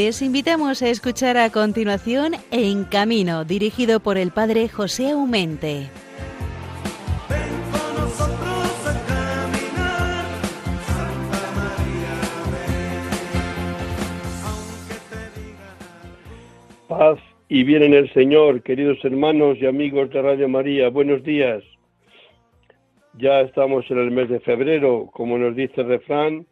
Les invitamos a escuchar a continuación En Camino, dirigido por el padre José Aumente. Paz y bien en el Señor, queridos hermanos y amigos de Radio María, buenos días. Ya estamos en el mes de febrero, como nos dice el refrán,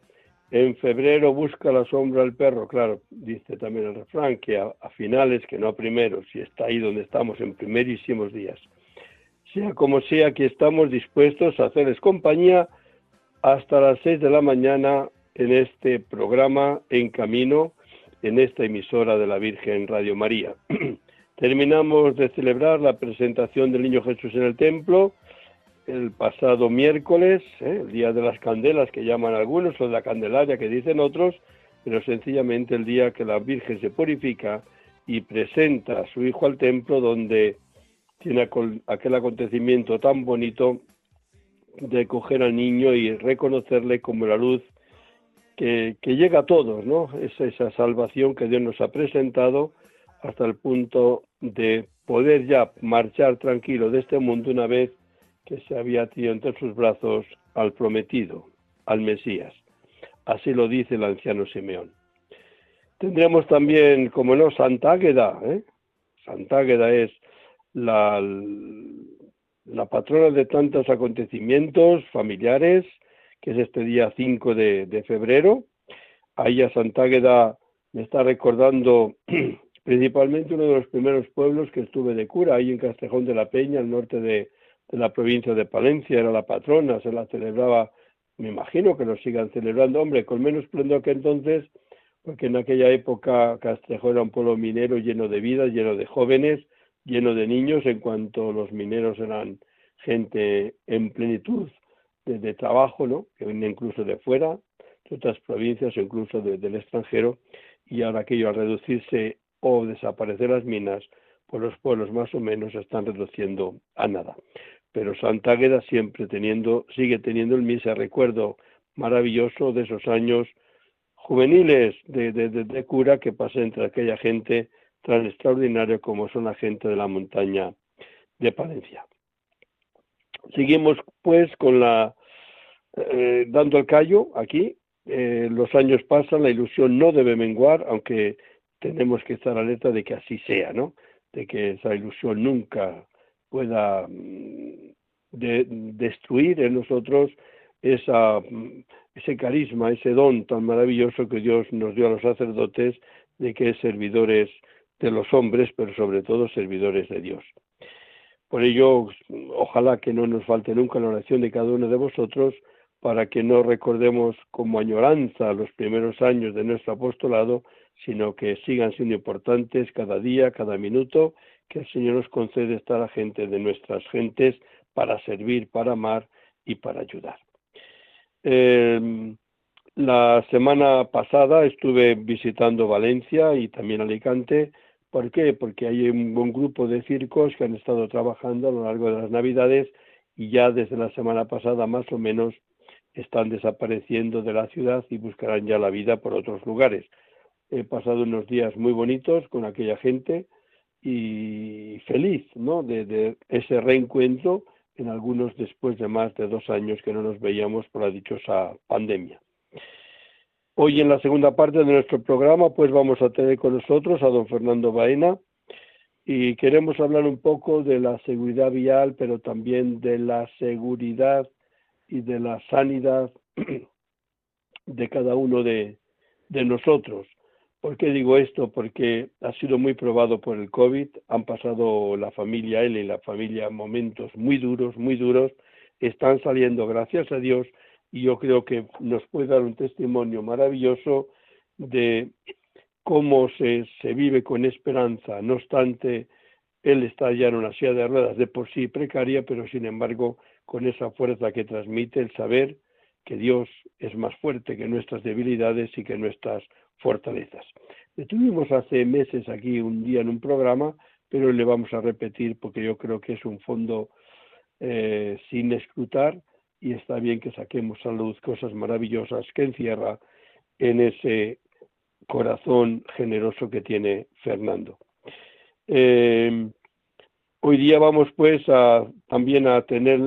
en febrero busca la sombra el perro, claro, dice también el refrán, que a, finales, que no a primeros, si está ahí donde estamos en primerísimos días. Sea como sea, aquí estamos dispuestos a hacerles compañía hasta las seis de la mañana en este programa En Camino, en esta emisora de la Virgen Radio María. Terminamos de celebrar la presentación del Niño Jesús en el templo, el pasado miércoles, ¿eh? el día de las candelas que llaman algunos, o de la Candelaria que dicen otros, pero sencillamente el día que la Virgen se purifica y presenta a su hijo al templo donde tiene aquel acontecimiento tan bonito de coger al niño y reconocerle como la luz que, que llega a todos, ¿no? Es esa salvación que Dios nos ha presentado hasta el punto de poder ya marchar tranquilo de este mundo una vez que se había tenido entre sus brazos al prometido, al Mesías. Así lo dice el anciano Simeón. Tendremos también, como no, Santa Águeda. ¿eh? Águeda es la, patrona de tantos acontecimientos familiares, que es este día 5 de, de febrero. Ahí a Santa Águeda me está recordando principalmente uno de los primeros pueblos que estuve de cura, ahí en Castejón de la Peña, al norte de, de la provincia de Palencia, era la patrona, se la celebraba, me imagino que lo sigan celebrando, hombre, con menos esplendor que entonces, porque en aquella época Castrejo era un pueblo minero lleno de vida, lleno de jóvenes, lleno de niños, en cuanto los mineros eran gente en plenitud de, trabajo, ¿no? que venía incluso de fuera, de otras provincias o incluso del extranjero, y ahora aquello al reducirse o desaparecer las minas, pues los pueblos más o menos se están reduciendo a nada pero Santa Águeda siempre teniendo, sigue teniendo el mismo recuerdo maravilloso de esos años juveniles de, de, cura que pasé entre aquella gente tan extraordinaria como son la gente de la montaña de Palencia. Seguimos pues con la eh, dando el callo aquí. Eh, los años pasan, la ilusión no debe menguar, aunque tenemos que estar alerta de que así sea, ¿no? De que esa ilusión nunca pueda mm, destruir en nosotros mm, ese carisma, ese don tan maravilloso que Dios nos dio a los sacerdotes de que es servidores de los hombres, pero sobre todo servidores de Dios. Por ello, ojalá que no nos falte nunca la oración de cada uno de vosotros para que no recordemos como añoranza los primeros años de nuestro apostolado, sino que sigan siendo importantes cada día, cada minuto que el Señor nos concede estar a gente de nuestras gentes para servir, para amar y para ayudar. Em, la semana pasada estuve visitando Valencia y también Alicante. ¿Por qué? Porque hay un buen grupo de circos que han estado trabajando a lo largo de las Navidades y ya desde la semana pasada más o menos están desapareciendo de la ciudad y buscarán ya la vida por otros lugares. He pasado unos días muy bonitos con aquella gente y feliz ¿no? de, ese reencuentro en algunos después de más de dos años que no nos veíamos por la dichosa pandemia. Hoy en la segunda parte de nuestro programa pues vamos a tener con nosotros a don Fernando Baena y queremos hablar un poco de la seguridad vial pero también de la seguridad y de la sanidad de cada uno de nosotros. ¿Por qué digo esto? Porque ha sido muy probado por el COVID, han pasado la familia él y la familia momentos muy duros, muy duros, están saliendo, gracias a Dios, y yo creo que nos puede dar un testimonio maravilloso de cómo se, se vive con esperanza. No obstante, él está ya en una silla de ruedas de por sí precaria, pero sin embargo con esa fuerza que transmite el saber que Dios es más fuerte que nuestras debilidades y que nuestras fortalezas. Estuvimos hace meses aquí un día en un programa, pero le vamos a repetir porque yo creo que es un fondo eh, sin escrutar y está bien que saquemos a luz cosas maravillosas que encierra en ese corazón generoso que tiene Fernando. Eh, hoy día vamos pues a, también a tener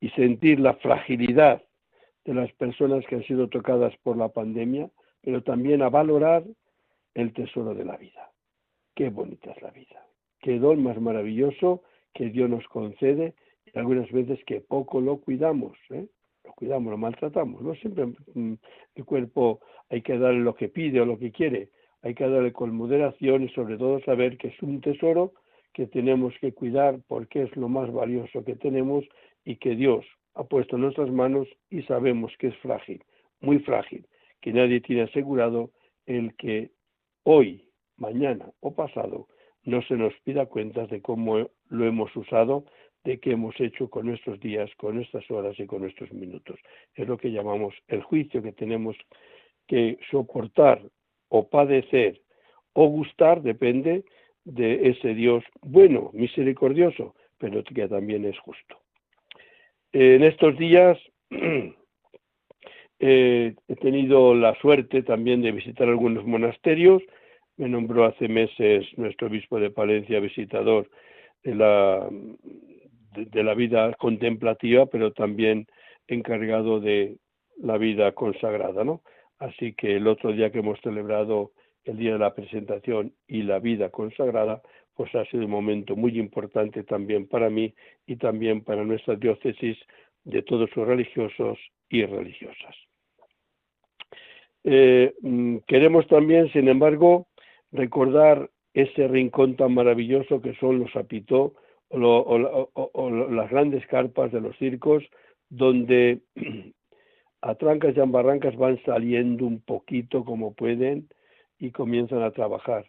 y sentir la fragilidad de las personas que han sido tocadas por la pandemia, pero también a valorar el tesoro de la vida. Qué bonita es la vida, qué don más maravilloso que Dios nos concede y algunas veces que poco lo cuidamos, ¿eh? lo cuidamos, lo maltratamos. No siempre mm, el cuerpo hay que darle lo que pide o lo que quiere, hay que darle con moderación y sobre todo saber que es un tesoro que tenemos que cuidar porque es lo más valioso que tenemos y que Dios ha puesto en nuestras manos y sabemos que es frágil, muy frágil, que nadie tiene asegurado el que hoy, mañana o pasado no se nos pida cuentas de cómo lo hemos usado, de qué hemos hecho con nuestros días, con nuestras horas y con nuestros minutos. Es lo que llamamos el juicio que tenemos que soportar o padecer o gustar, depende de ese Dios bueno, misericordioso, pero que también es justo. En estos días eh, he tenido la suerte también de visitar algunos monasterios. Me nombró hace meses nuestro obispo de Palencia visitador de la, vida contemplativa, pero también encargado de la vida consagrada, ¿no? Así que el otro día que hemos celebrado el día de la presentación y la vida consagrada, pues ha sido un momento muy importante también para mí y también para nuestra diócesis de todos sus religiosos y religiosas. Eh, mm, queremos también, sin embargo, recordar ese rincón tan maravilloso que son los apitó o, las grandes carpas de los circos, donde a trancas y barrancas van saliendo un poquito como pueden y comienzan a trabajar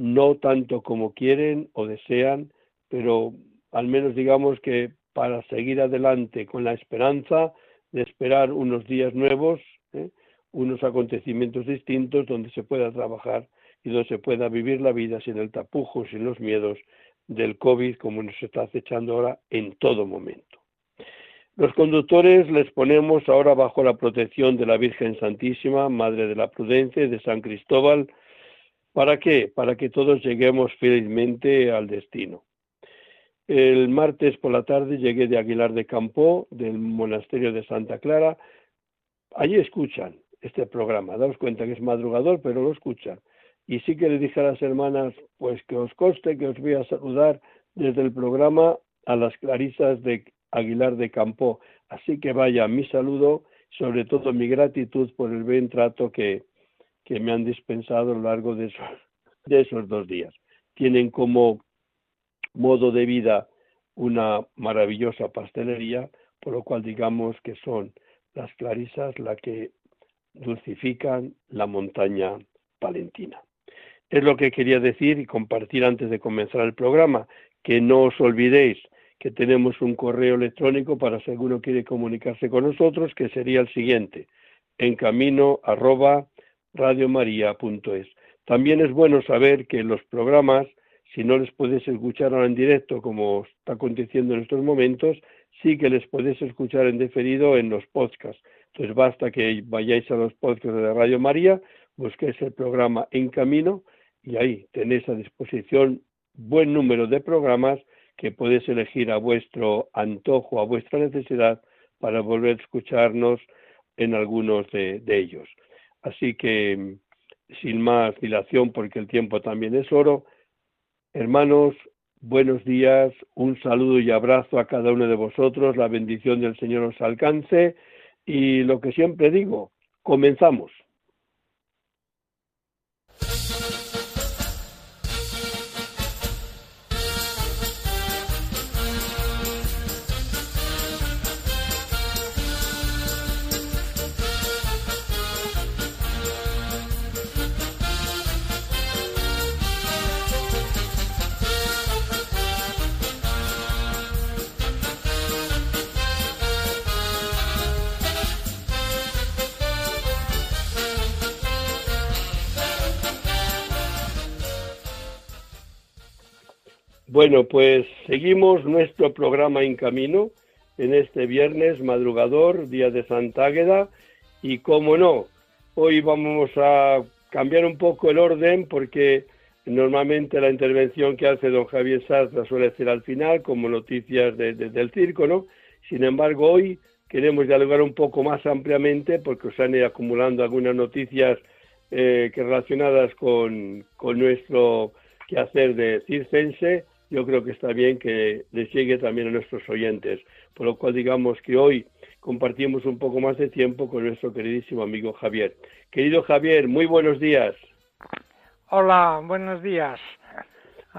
no tanto como quieren o desean, pero al menos digamos que para seguir adelante con la esperanza de esperar unos días nuevos. Unos acontecimientos distintos donde se pueda trabajar y donde se pueda vivir la vida sin el tapujo, sin los miedos del COVID como nos está acechando ahora en todo momento. Los conductores les ponemos ahora bajo la protección de la Virgen Santísima, Madre de la Prudencia y de San Cristóbal, ¿Para qué? Para que todos lleguemos felizmente al destino. El martes por la tarde llegué de Aguilar de Campo, del monasterio de Santa Clara. Allí escuchan este programa. Daos cuenta que es madrugador, pero lo escuchan. Y sí que le dije a las hermanas, pues que os conste que os voy a saludar desde el programa a las clarisas de Aguilar de Campo. Así que vaya mi saludo, sobre todo mi gratitud por el buen trato que, que me han dispensado a lo largo de esos, de esos dos días. Tienen como modo de vida una maravillosa pastelería, por lo cual digamos que son las clarisas las que dulcifican la montaña palentina. Es lo que quería decir y compartir antes de comenzar el programa, que no os olvidéis que tenemos un correo electrónico para si alguno quiere comunicarse con nosotros, que sería el siguiente, en camino arroba radiomaria.es. También es bueno saber que los programas, si no les puedes escuchar ahora en directo, como está aconteciendo en estos momentos, sí que les puedes escuchar en deferido en los podcasts. Entonces basta que vayáis a los podcasts de Radio María, busquéis el programa En Camino y ahí tenéis a disposición buen número de programas que podéis elegir a vuestro antojo, a vuestra necesidad, para volver a escucharnos en algunos de ellos. Así que, sin más dilación, porque el tiempo también es oro, hermanos, buenos días, un saludo y abrazo a cada uno de vosotros, la bendición del Señor os alcance y lo que siempre digo, comenzamos. Bueno, pues seguimos nuestro programa en camino en este viernes madrugador, día de Santa Águeda, y como no, hoy vamos a cambiar un poco el orden porque normalmente la intervención que hace don Javier Sartra suele ser al final como noticias del circo, ¿no? Sin embargo, hoy queremos dialogar un poco más ampliamente porque os han ido acumulando algunas noticias eh, que relacionadas con, con nuestro quehacer de circense. Yo creo que está bien que les llegue también a nuestros oyentes. Por lo cual digamos que hoy compartimos un poco más de tiempo con nuestro queridísimo amigo Javier. Querido Javier, muy buenos días. Hola, buenos días.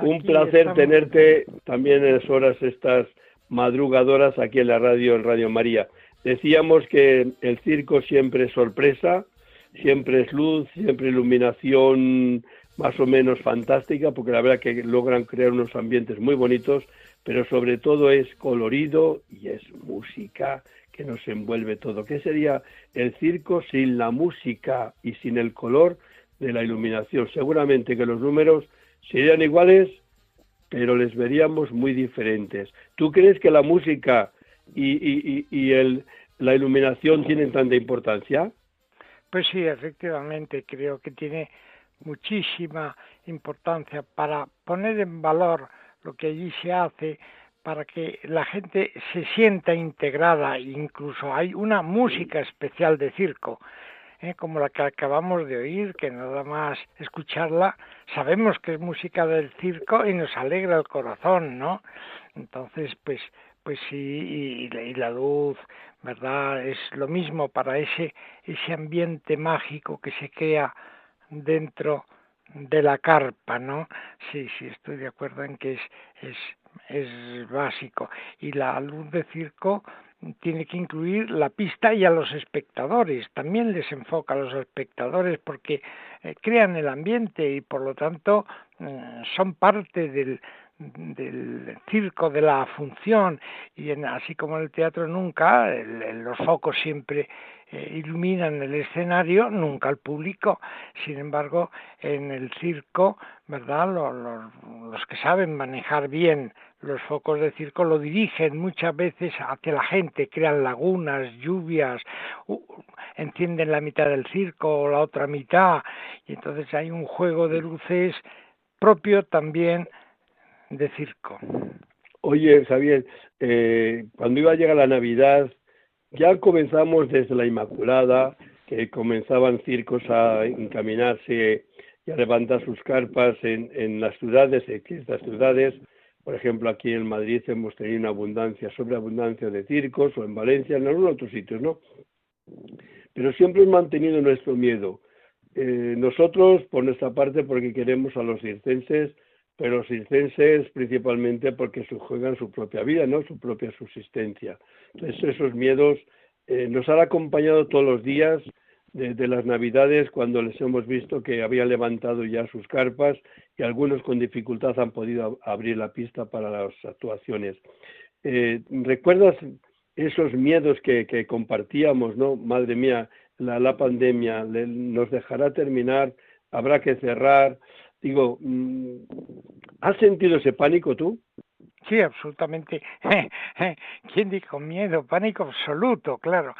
un placer tenerte también en las horas estas madrugadoras aquí en la radio, en Radio María. Decíamos que el circo siempre es sorpresa, siempre es luz, siempre iluminación más o menos fantástica, porque la verdad que logran crear unos ambientes muy bonitos, pero sobre todo es colorido y es música que nos envuelve todo. ¿Qué sería el circo sin la música y sin el color de la iluminación? Seguramente que los números serían iguales, pero les veríamos muy diferentes. ¿Tú crees que la música y, y, el, la iluminación tienen tanta importancia? Pues sí, efectivamente, creo que tiene muchísima importancia para poner en valor lo que allí se hace, para que la gente se sienta integrada, incluso hay una música especial de circo, ¿eh? como la que acabamos de oír, que nada más escucharla sabemos que es música del circo y nos alegra el corazón, ¿no? Entonces, pues, pues sí, y, la luz, ¿verdad? Es lo mismo para ese, ese ambiente mágico que se crea dentro de la carpa, ¿no? Sí, sí, estoy de acuerdo en que es, es, es básico. Y la luz de circo tiene que incluir la pista y a los espectadores. También les enfoca a los espectadores porque eh, crean el ambiente y por lo tanto eh, son parte del, del circo, de la función, y en, así como en el teatro nunca, los focos siempre eh, iluminan el escenario, nunca el público. Sin embargo, en el circo, ¿verdad? Los, los que saben manejar bien los focos de circo lo dirigen muchas veces hacia la gente, crean lagunas, lluvias, encienden la mitad del circo o la otra mitad, y entonces hay un juego de luces propio también de circo. Oye, Javier, eh, cuando iba a llegar la Navidad, ya comenzamos desde la Inmaculada, que comenzaban circos a encaminarse y a levantar sus carpas en, en las ciudades, en estas ciudades. Por ejemplo, aquí en Madrid hemos tenido una abundancia, sobreabundancia de circos, o en Valencia, en algunos otros sitios, ¿no? Pero siempre hemos mantenido nuestro miedo. Eh, nosotros, por nuestra parte, porque queremos a los circenses, pero circenses principalmente porque juegan su propia vida, ¿no? Su propia subsistencia. Entonces esos miedos eh, nos han acompañado todos los días de, las Navidades cuando les hemos visto que habían levantado ya sus carpas y algunos con dificultad han podido abrir la pista para las actuaciones. Eh, ¿Recuerdas esos miedos que, compartíamos, no? Madre mía, la pandemia nos dejará terminar, habrá que cerrar, Digo, mm, ¿has sentido ese pánico tú? Sí, absolutamente. ¿Quién dijo miedo? Pánico absoluto, claro.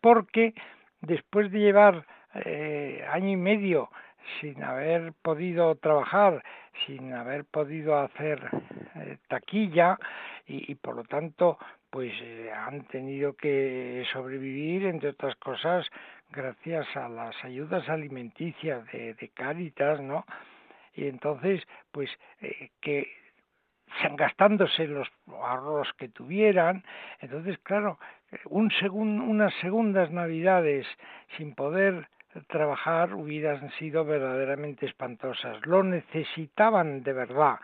Porque después de llevar eh, año y medio sin haber podido trabajar, sin haber podido hacer eh, taquilla y, por lo tanto pues eh, han tenido que sobrevivir entre otras cosas gracias a las ayudas alimenticias de, de Cáritas, ¿no? Y entonces pues eh, que gastándose los ahorros que tuvieran. Entonces claro un unas segundas navidades sin poder trabajar hubieran sido verdaderamente espantosas. Lo necesitaban de verdad.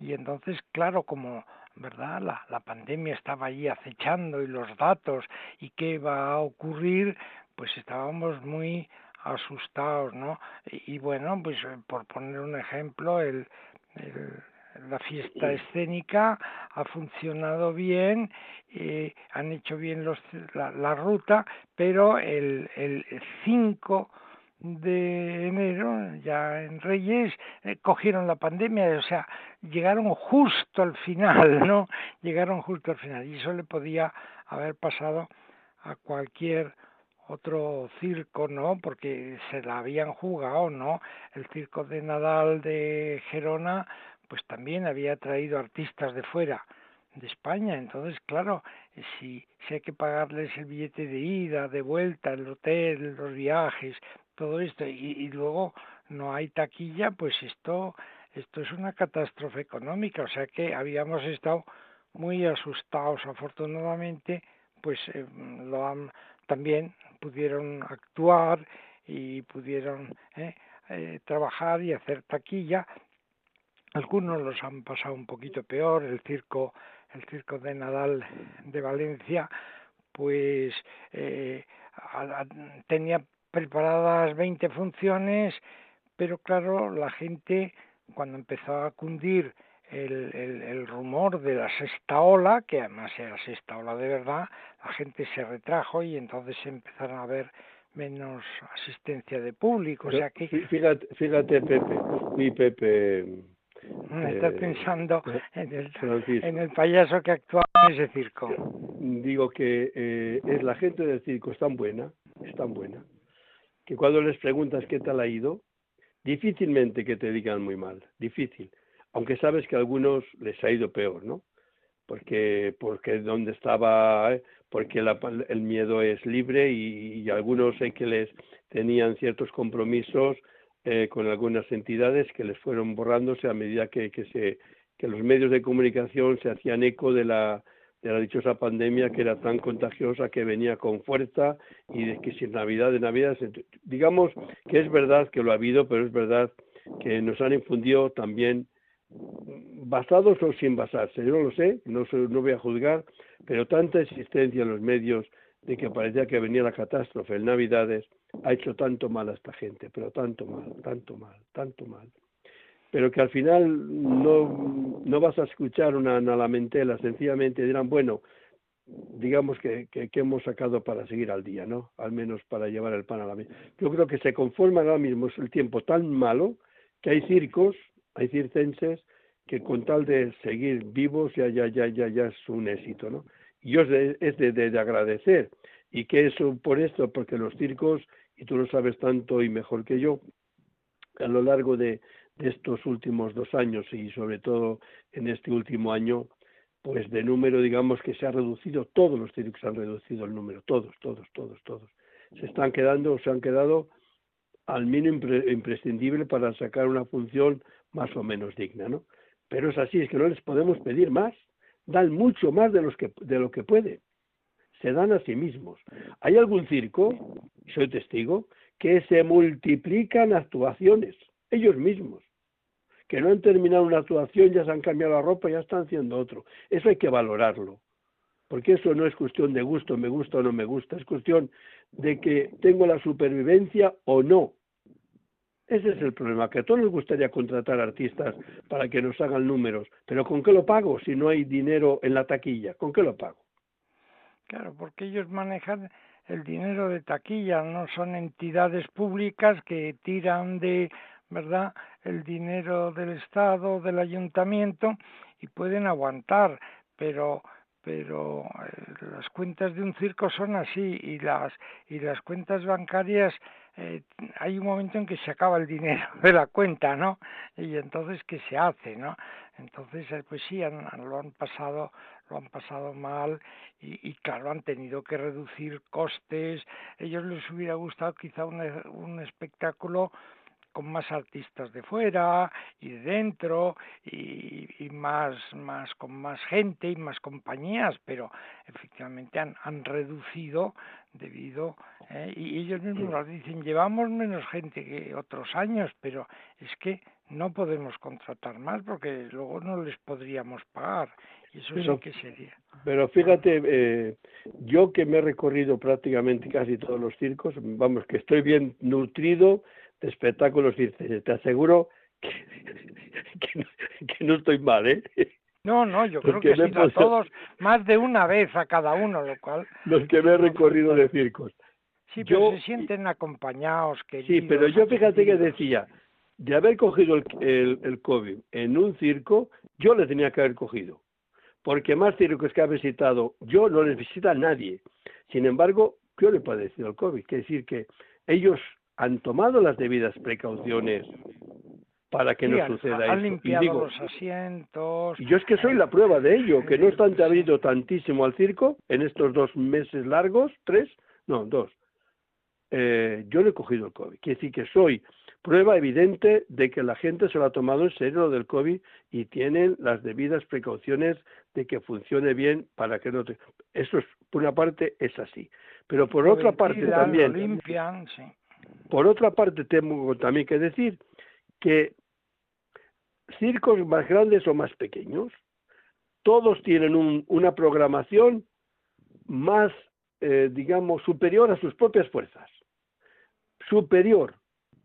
Y entonces claro como verdad la, la pandemia estaba allí acechando y los datos y qué va a ocurrir pues estábamos muy asustados, ¿no? Y, bueno, pues eh, por poner un ejemplo, el, la fiesta escénica ha funcionado bien, eh, han hecho bien los, la, ruta, pero el, el 5 de enero, ya en Reyes, eh, cogieron la pandemia, o sea, llegaron justo al final, ¿no? Llegaron justo al final, y eso le podía haber pasado a cualquier otro circo, ¿no? Porque se la habían jugado, ¿no? El circo de Nadal de Gerona, pues también había traído artistas de fuera de España. Entonces, claro, si, si hay que pagarles el billete de ida, de vuelta, el hotel, los viajes, todo esto, y, y luego no hay taquilla, pues esto, esto es una catástrofe económica. O sea que habíamos estado muy asustados. Afortunadamente, pues eh, lo han, también pudieron actuar y pudieron eh, eh, trabajar y hacer taquilla. Algunos los han pasado un poquito peor. El circo, el circo de Nadal de Valencia, pues tenía preparadas 20 funciones, pero claro, la gente cuando empezó a cundir el, el, rumor de la sexta ola, que además era la sexta ola de verdad, la gente se retrajo y entonces empezaron a haber menos asistencia de público. o sea que... Fíjate, fíjate Pepe, mi Pepe... Me estás eh, pensando en el, en el payaso que actuaba en ese circo. Digo que eh, es la gente del circo es tan buena, es tan buena, que cuando les preguntas qué tal ha ido, difícilmente que te digan muy mal, difícil aunque sabes que a algunos les ha ido peor, ¿no? Porque, porque donde estaba, ¿eh? porque el miedo es libre y, algunos sé que les tenían ciertos compromisos eh, con algunas entidades que les fueron borrándose a medida que, que, se, que los medios de comunicación se hacían eco de la, de la dichosa pandemia que era tan contagiosa que venía con fuerza y de que sin Navidad de Navidad, digamos que es verdad que lo ha habido, pero es verdad que nos han infundido también basados o sin basarse, yo no lo sé, no, no voy a juzgar, pero tanta existencia en los medios de que parecía que venía la catástrofe en Navidades ha hecho tanto mal a esta gente, pero tanto mal, tanto mal, tanto mal. Pero que al final no, no vas a escuchar una, una lamentela, sencillamente dirán, bueno, digamos que, que, hemos sacado para seguir al día, ¿no? Al menos para llevar el pan a la mesa. Yo creo que se conforma ahora mismo, es el tiempo tan malo que hay circos hay circenses que con tal de seguir vivos ya, ya, ya, ya, ya es un éxito, ¿no? Y es de, es de, agradecer. ¿Y qué es por esto? Porque los circos, y tú lo sabes tanto y mejor que yo, a lo largo de, de estos últimos dos años y sobre todo en este último año, pues de número, digamos que se ha reducido, todos los circos han reducido el número, todos, todos, todos, todos. Se están quedando, se han quedado al mínimo imprescindible para sacar una función más o menos digna, ¿no? Pero es así, es que no les podemos pedir más, dan mucho más de, los que, de lo que pueden, se dan a sí mismos. Hay algún circo, soy testigo, que se multiplican actuaciones, ellos mismos, que no han terminado una actuación, ya se han cambiado la ropa, ya están haciendo otro. Eso hay que valorarlo, porque eso no es cuestión de gusto, me gusta o no me gusta, es cuestión de que tengo la supervivencia o no, ese es el problema, que a todos nos gustaría contratar artistas para que nos hagan números, pero ¿con qué lo pago si no hay dinero en la taquilla? ¿Con qué lo pago? Claro, porque ellos manejan el dinero de taquilla, no son entidades públicas que tiran de, ¿verdad?, el dinero del Estado, del ayuntamiento y pueden aguantar, pero pero eh, las cuentas de un circo son así y las y las cuentas bancarias eh, hay un momento en que se acaba el dinero de la cuenta, ¿no? Y entonces qué se hace, ¿no? Entonces eh, pues sí han, lo han pasado lo han pasado mal y, y, claro han tenido que reducir costes. Ellos les hubiera gustado quizá un, un espectáculo con más artistas de fuera y de dentro y, y, más, más con más gente y más compañías, pero efectivamente han, han reducido debido eh, y ellos mismos lo dicen llevamos menos gente que otros años, pero es que no podemos contratar más porque luego no les podríamos pagar y eso sí que sería. Pero fíjate, eh, yo que me he recorrido prácticamente casi todos los circos, vamos, que estoy bien nutrido espectáculos te aseguro que, no, estoy mal, ¿eh? No, no, yo creo que sí, a todos más de una vez a cada uno, lo cual... Los que me he recorrido de circos. Sí, pero se sienten acompañados, queridos. Sí, pero yo fíjate que decía, de haber cogido el, el, el, COVID en un circo, yo le tenía que haber cogido. Porque más circos que ha visitado yo no les visita a nadie. Sin embargo, yo no he padecido el COVID. Quiere decir que ellos han tomado las debidas precauciones para que no suceda han eso. limpiado y los asientos. Y yo es que soy la prueba de ello, que no están habido tantísimo al circo en estos dos meses largos, tres, no, dos. Eh, yo no he cogido el COVID. Quiere decir que soy prueba evidente de que la gente se lo ha tomado en serio lo del COVID y tienen las debidas precauciones de que funcione bien para que no te... Eso es, por una parte es así. Pero por otra parte también... Limpian, sí. Por otra parte tengo también que decir que circos más grandes o más pequeños, todos tienen una programación más, eh, digamos, superior a sus propias fuerzas. Superior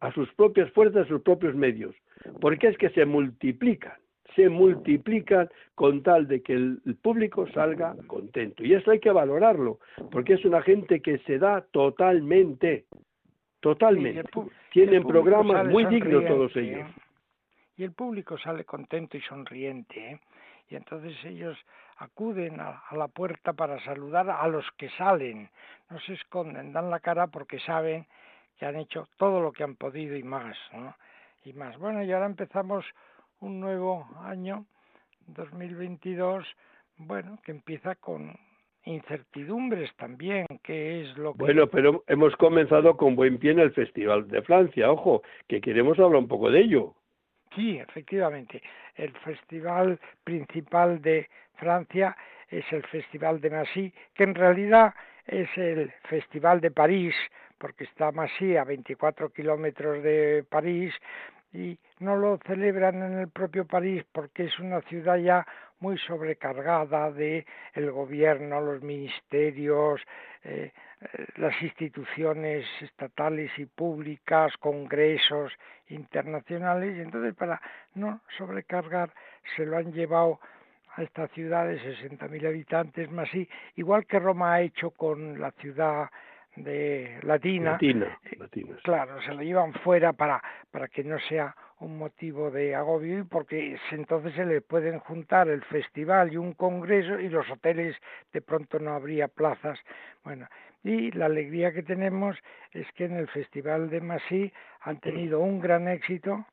a sus propias fuerzas, a sus propios medios. Porque es que se multiplican, se multiplican con tal de que el, público salga contento. Y eso hay que valorarlo, porque es una gente que se da totalmente, totalmente. Tienen programas muy dignos todos ellos. Y el público sale contento y sonriente. ¿eh? Y entonces ellos acuden a, la puerta para saludar a los que salen. No se esconden, dan la cara porque saben que han hecho todo lo que han podido y más. ¿no? Y más. Bueno, y ahora empezamos un nuevo año, 2022, bueno, que empieza con incertidumbres también, que es lo que... Bueno, pero hemos comenzado con buen pie en el Festival de Francia, ojo, que queremos hablar un poco de ello. Sí, efectivamente. El festival principal de Francia es el Festival de Massy, que en realidad es el Festival de París, porque está Massy a 24 kilómetros de París, y no lo celebran en el propio París porque es una ciudad ya muy sobrecargada de el gobierno, los ministerios, eh, eh, las instituciones estatales y públicas, congresos internacionales, y entonces para no sobrecargar se lo han llevado a esta ciudad de 60.000 habitantes más y igual que Roma ha hecho con la ciudad de Latina, Latina, claro, se lo llevan fuera para, para que no sea un motivo de agobio y porque entonces se le pueden juntar el festival y un congreso y los hoteles de pronto no habría plazas. Bueno, y la alegría que tenemos es que en el Festival de Masí han tenido un gran éxito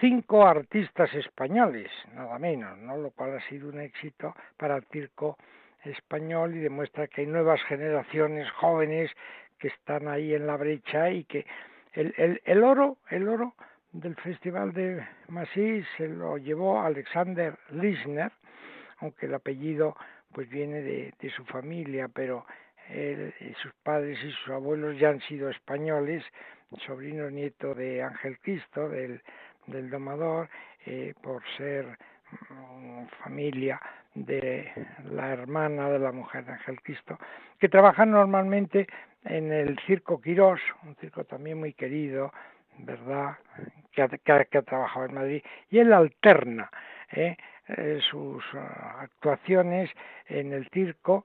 cinco artistas españoles, nada menos, ¿no? Lo cual ha sido un éxito para el circo español y demuestra que hay nuevas generaciones jóvenes que están ahí en la brecha y que el, el, el oro, el oro del Festival de Massy se lo llevó Alexander Lisner, aunque el apellido pues viene de, de su familia, pero él, sus padres y sus abuelos ya han sido españoles, sobrino nieto de Ángel Cristo, del, del domador, eh, por ser mm, familia de la hermana de la mujer de Ángel Cristo, que trabajan normalmente en el Circo Quirós, un circo también muy querido, ¿verdad?, que ha, que, trabajado en Madrid, y él alterna ¿eh? Eh, sus ah, actuaciones en el circo,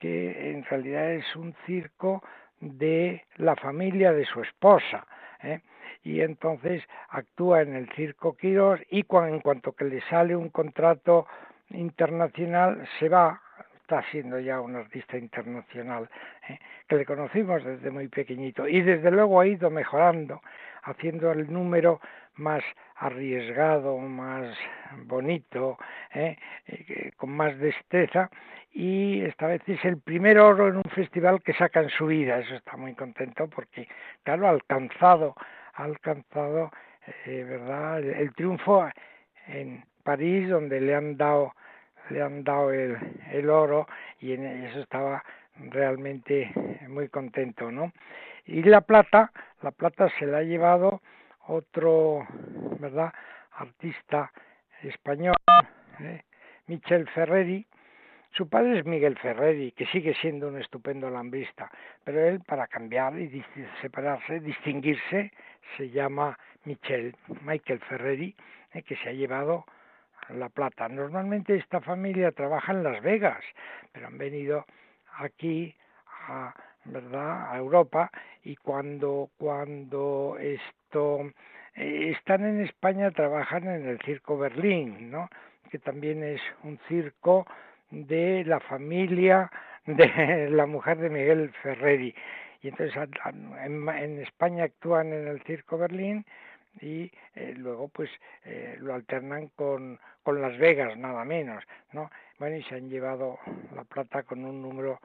que en realidad es un circo de la familia de su esposa. ¿eh? y entonces actúa en el Circo Quirós y en cuanto que le sale un contrato internacional se va está siendo ya un artista internacional ¿eh? que le conocimos desde muy pequeñito y desde luego ha ido mejorando haciendo el número más arriesgado, más bonito, ¿eh? Eh, con más destreza y esta vez es el primer oro en un festival que saca en su vida, eso está muy contento porque claro, ha alcanzado, ha alcanzado, ¿verdad?, el triunfo en París donde le han dado le han dado el, el oro y en eso estaba realmente muy contento, ¿no? Y la plata, la plata se la ha llevado otro, ¿verdad? Artista español, ¿eh? Michel Ferreri. Su padre es Miguel Ferreri, que sigue siendo un estupendo lambrista, pero él para cambiar y separarse, distinguirse, se llama Michel, Michael Ferreri, ¿eh? que se ha llevado la Plata. Normalmente esta familia trabaja en Las Vegas, pero han venido aquí a verdad a Europa y cuando cuando esto eh, están en España trabajan en el circo Berlín no que también es un circo de la familia de la mujer de Miguel Ferreri. Y entonces en, España actúan en el Circo Berlín y eh, luego pues eh, lo alternan con, con Las Vegas, nada menos, ¿no? Bueno, y se han llevado la plata con un número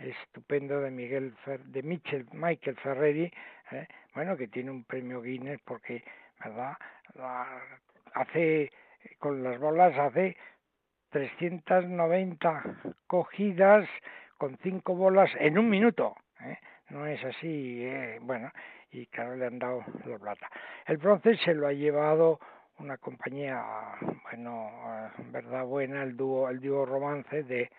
estupendo de Miguel de Michel, Michael Ferreri, ¿eh? bueno, que tiene un premio Guinness porque, ¿verdad? hace con las bolas hace 390 cogidas con cinco bolas en un minuto. ¿eh? No es así, ¿eh? bueno, y claro, le han dado la plata. El bronce se lo ha llevado una compañía, bueno, verdad buena, el dúo, el dúo romance de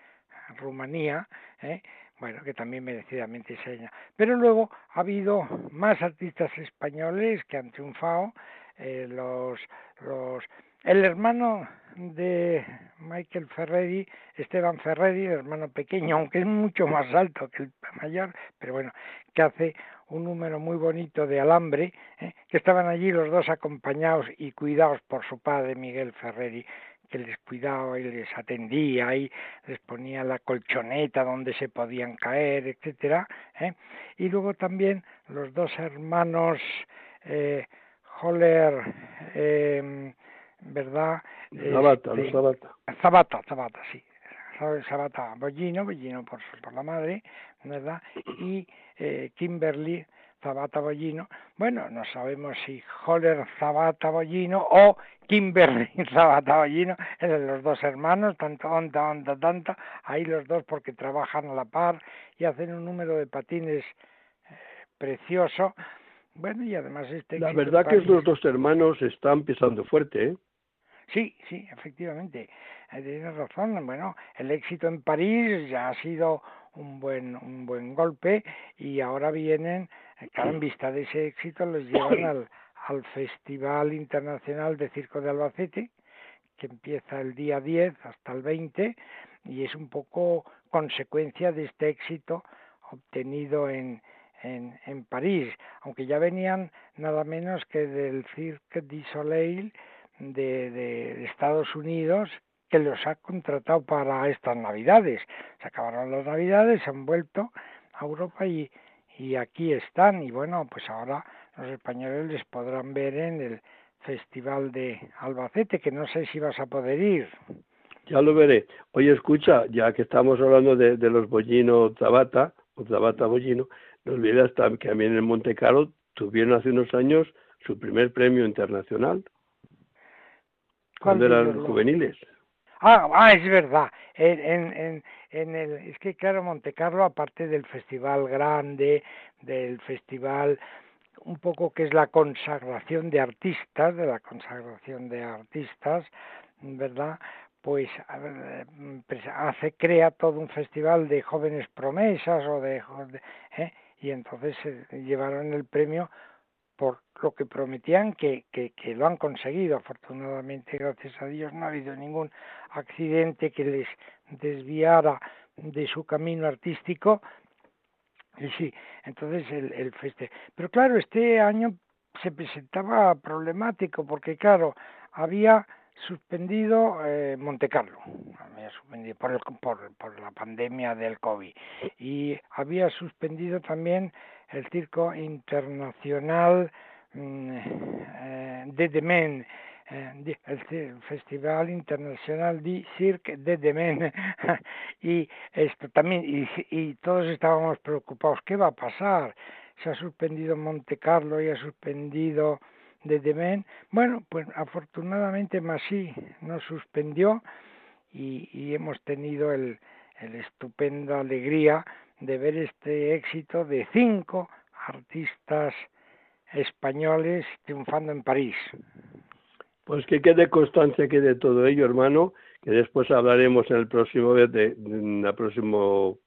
Rumanía, ¿eh? bueno, que también merecidamente enseña. Pero luego ha habido más artistas españoles que han triunfado, eh, los, los, el hermano de Michael Ferreri, Esteban Ferreri, el hermano pequeño, aunque es mucho más alto que el mayor, pero bueno, que hace un número muy bonito de alambre, ¿eh? que estaban allí los dos acompañados y cuidados por su padre Miguel Ferreri, que les cuidaba y les atendía y les ponía la colchoneta donde se podían caer, etcétera. ¿eh? Y luego también los dos hermanos eh, Holler, eh, ¿verdad? Zabata, los Zabata. Zabata, Zabata, sí. Zabata Bollino, Bollino por, por la madre, ¿verdad? Y eh, Kimberly Zabata Bollino. Bueno, no sabemos si Holler Zabata Bollino o Kimberly Zabata Bollino, eran los dos hermanos, tanto, onda, onda, tanta, ahí los dos porque trabajan a la par y hacen un número de patines eh, precioso. Bueno, y además este... La verdad que estos dos hermanos están pisando fuerte, ¿eh? Sí, sí, efectivamente. Eh, tienes razón. Bueno, el éxito en París ya ha sido un buen, un buen golpe y ahora vienen, eh, claro, en vista de ese éxito, los llevan al, al Festival Internacional de Circo de Albacete, que empieza el día 10 hasta el 20 y es un poco consecuencia de este éxito obtenido en, en, en París, aunque ya venían nada menos que del Cirque du Soleil de, de Estados Unidos que los ha contratado para estas navidades. Se acabaron las navidades, se han vuelto a Europa y, y aquí están. Y bueno, pues ahora los españoles les podrán ver en el Festival de Albacete, que no sé si vas a poder ir. Ya lo veré. Oye, escucha, ya que estamos hablando de, los Bollino Zabata, o Zabata Bollino, no olvides que también en Monte Carlo tuvieron hace unos años su primer premio internacional. Cuando eran juveniles. Ah, ah, es verdad. En, en, en, el, es que claro, Monte Carlo, aparte del festival grande, del festival un poco que es la consagración de artistas, de la consagración de artistas, ¿verdad? Pues, pues hace, crea todo un festival de jóvenes promesas o de, ¿eh? y entonces se llevaron el premio por lo que prometían que, que, lo han conseguido. Afortunadamente, gracias a Dios, no ha habido ningún accidente que les desviara de su camino artístico. Y sí, entonces el, el feste. Pero claro, este año se presentaba problemático porque, claro, había suspendido eh, Monte Carlo, había suspendido por, el, por, por la pandemia del COVID y había suspendido también el Circo Internacional mm, eh, de Demen, eh, el Festival Internacional de Cirque de Demen y esto también y, y todos estábamos preocupados qué va a pasar se ha suspendido Monte Carlo y ha suspendido de Demen bueno pues afortunadamente Masí no suspendió y, y hemos tenido el, el estupenda alegría de ver este éxito de cinco artistas españoles triunfando en París. Pues que quede constancia que de todo ello, hermano, que después hablaremos en el próximo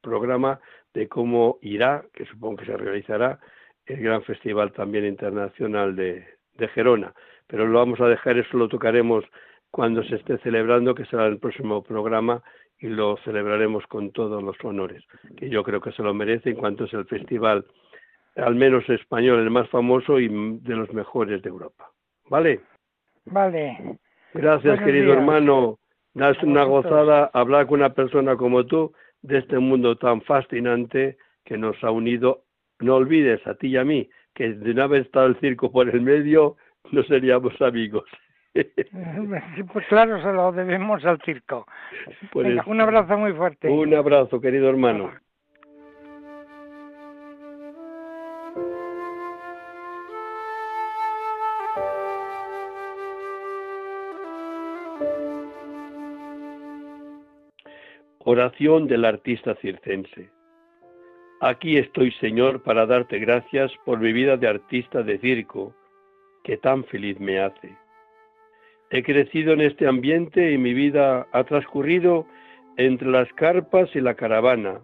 programa de cómo irá, que supongo que se realizará el gran festival también internacional de, de Gerona. Pero lo vamos a dejar, eso lo tocaremos cuando se esté celebrando, que será el próximo programa, y lo celebraremos con todos los honores, que yo creo que se lo merece en cuanto es el festival, al menos español, el más famoso y de los mejores de Europa. ¿Vale? Vale. Gracias, querido hermano. Es una gozada hablar con una persona como tú, de este mundo tan fascinante que nos ha unido. No olvides a ti y a mí que de no haber estado el circo por el medio, no seríamos amigos. pues claro, se lo debemos al circo. Pues un abrazo muy fuerte. Un abrazo, querido hermano. Oración del artista circense. Aquí estoy, Señor, para darte gracias por mi vida de artista de circo, que tan feliz me hace. He crecido en este ambiente y mi vida ha transcurrido entre las carpas y la caravana,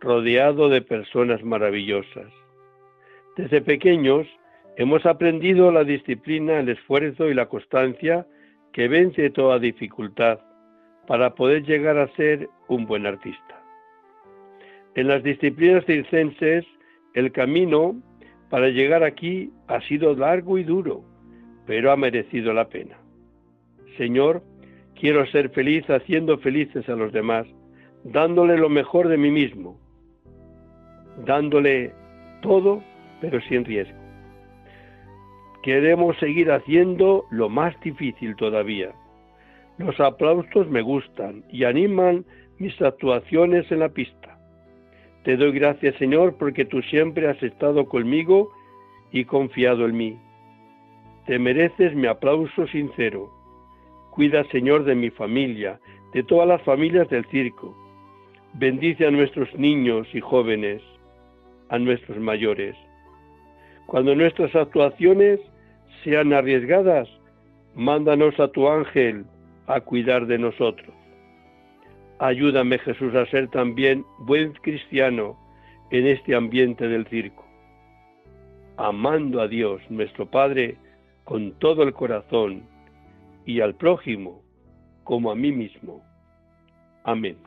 rodeado de personas maravillosas. Desde pequeños hemos aprendido la disciplina, el esfuerzo y la constancia que vence toda dificultad para poder llegar a ser un buen artista. En las disciplinas circenses, el camino para llegar aquí ha sido largo y duro, pero ha merecido la pena. Señor, quiero ser feliz haciendo felices a los demás, dándole lo mejor de mí mismo, dándole todo, pero sin riesgo. Queremos seguir haciendo lo más difícil todavía, los aplausos me gustan y animan mis actuaciones en la pista. Te doy gracias, Señor, porque tú siempre has estado conmigo y confiado en mí. Te mereces mi aplauso sincero. Cuida, Señor, de mi familia, de todas las familias del circo. Bendice a nuestros niños y jóvenes, a nuestros mayores. Cuando nuestras actuaciones sean arriesgadas, mándanos a tu ángel a cuidar de nosotros. Ayúdame Jesús a ser también buen cristiano en este ambiente del circo, amando a Dios nuestro Padre con todo el corazón y al prójimo como a mí mismo. Amén.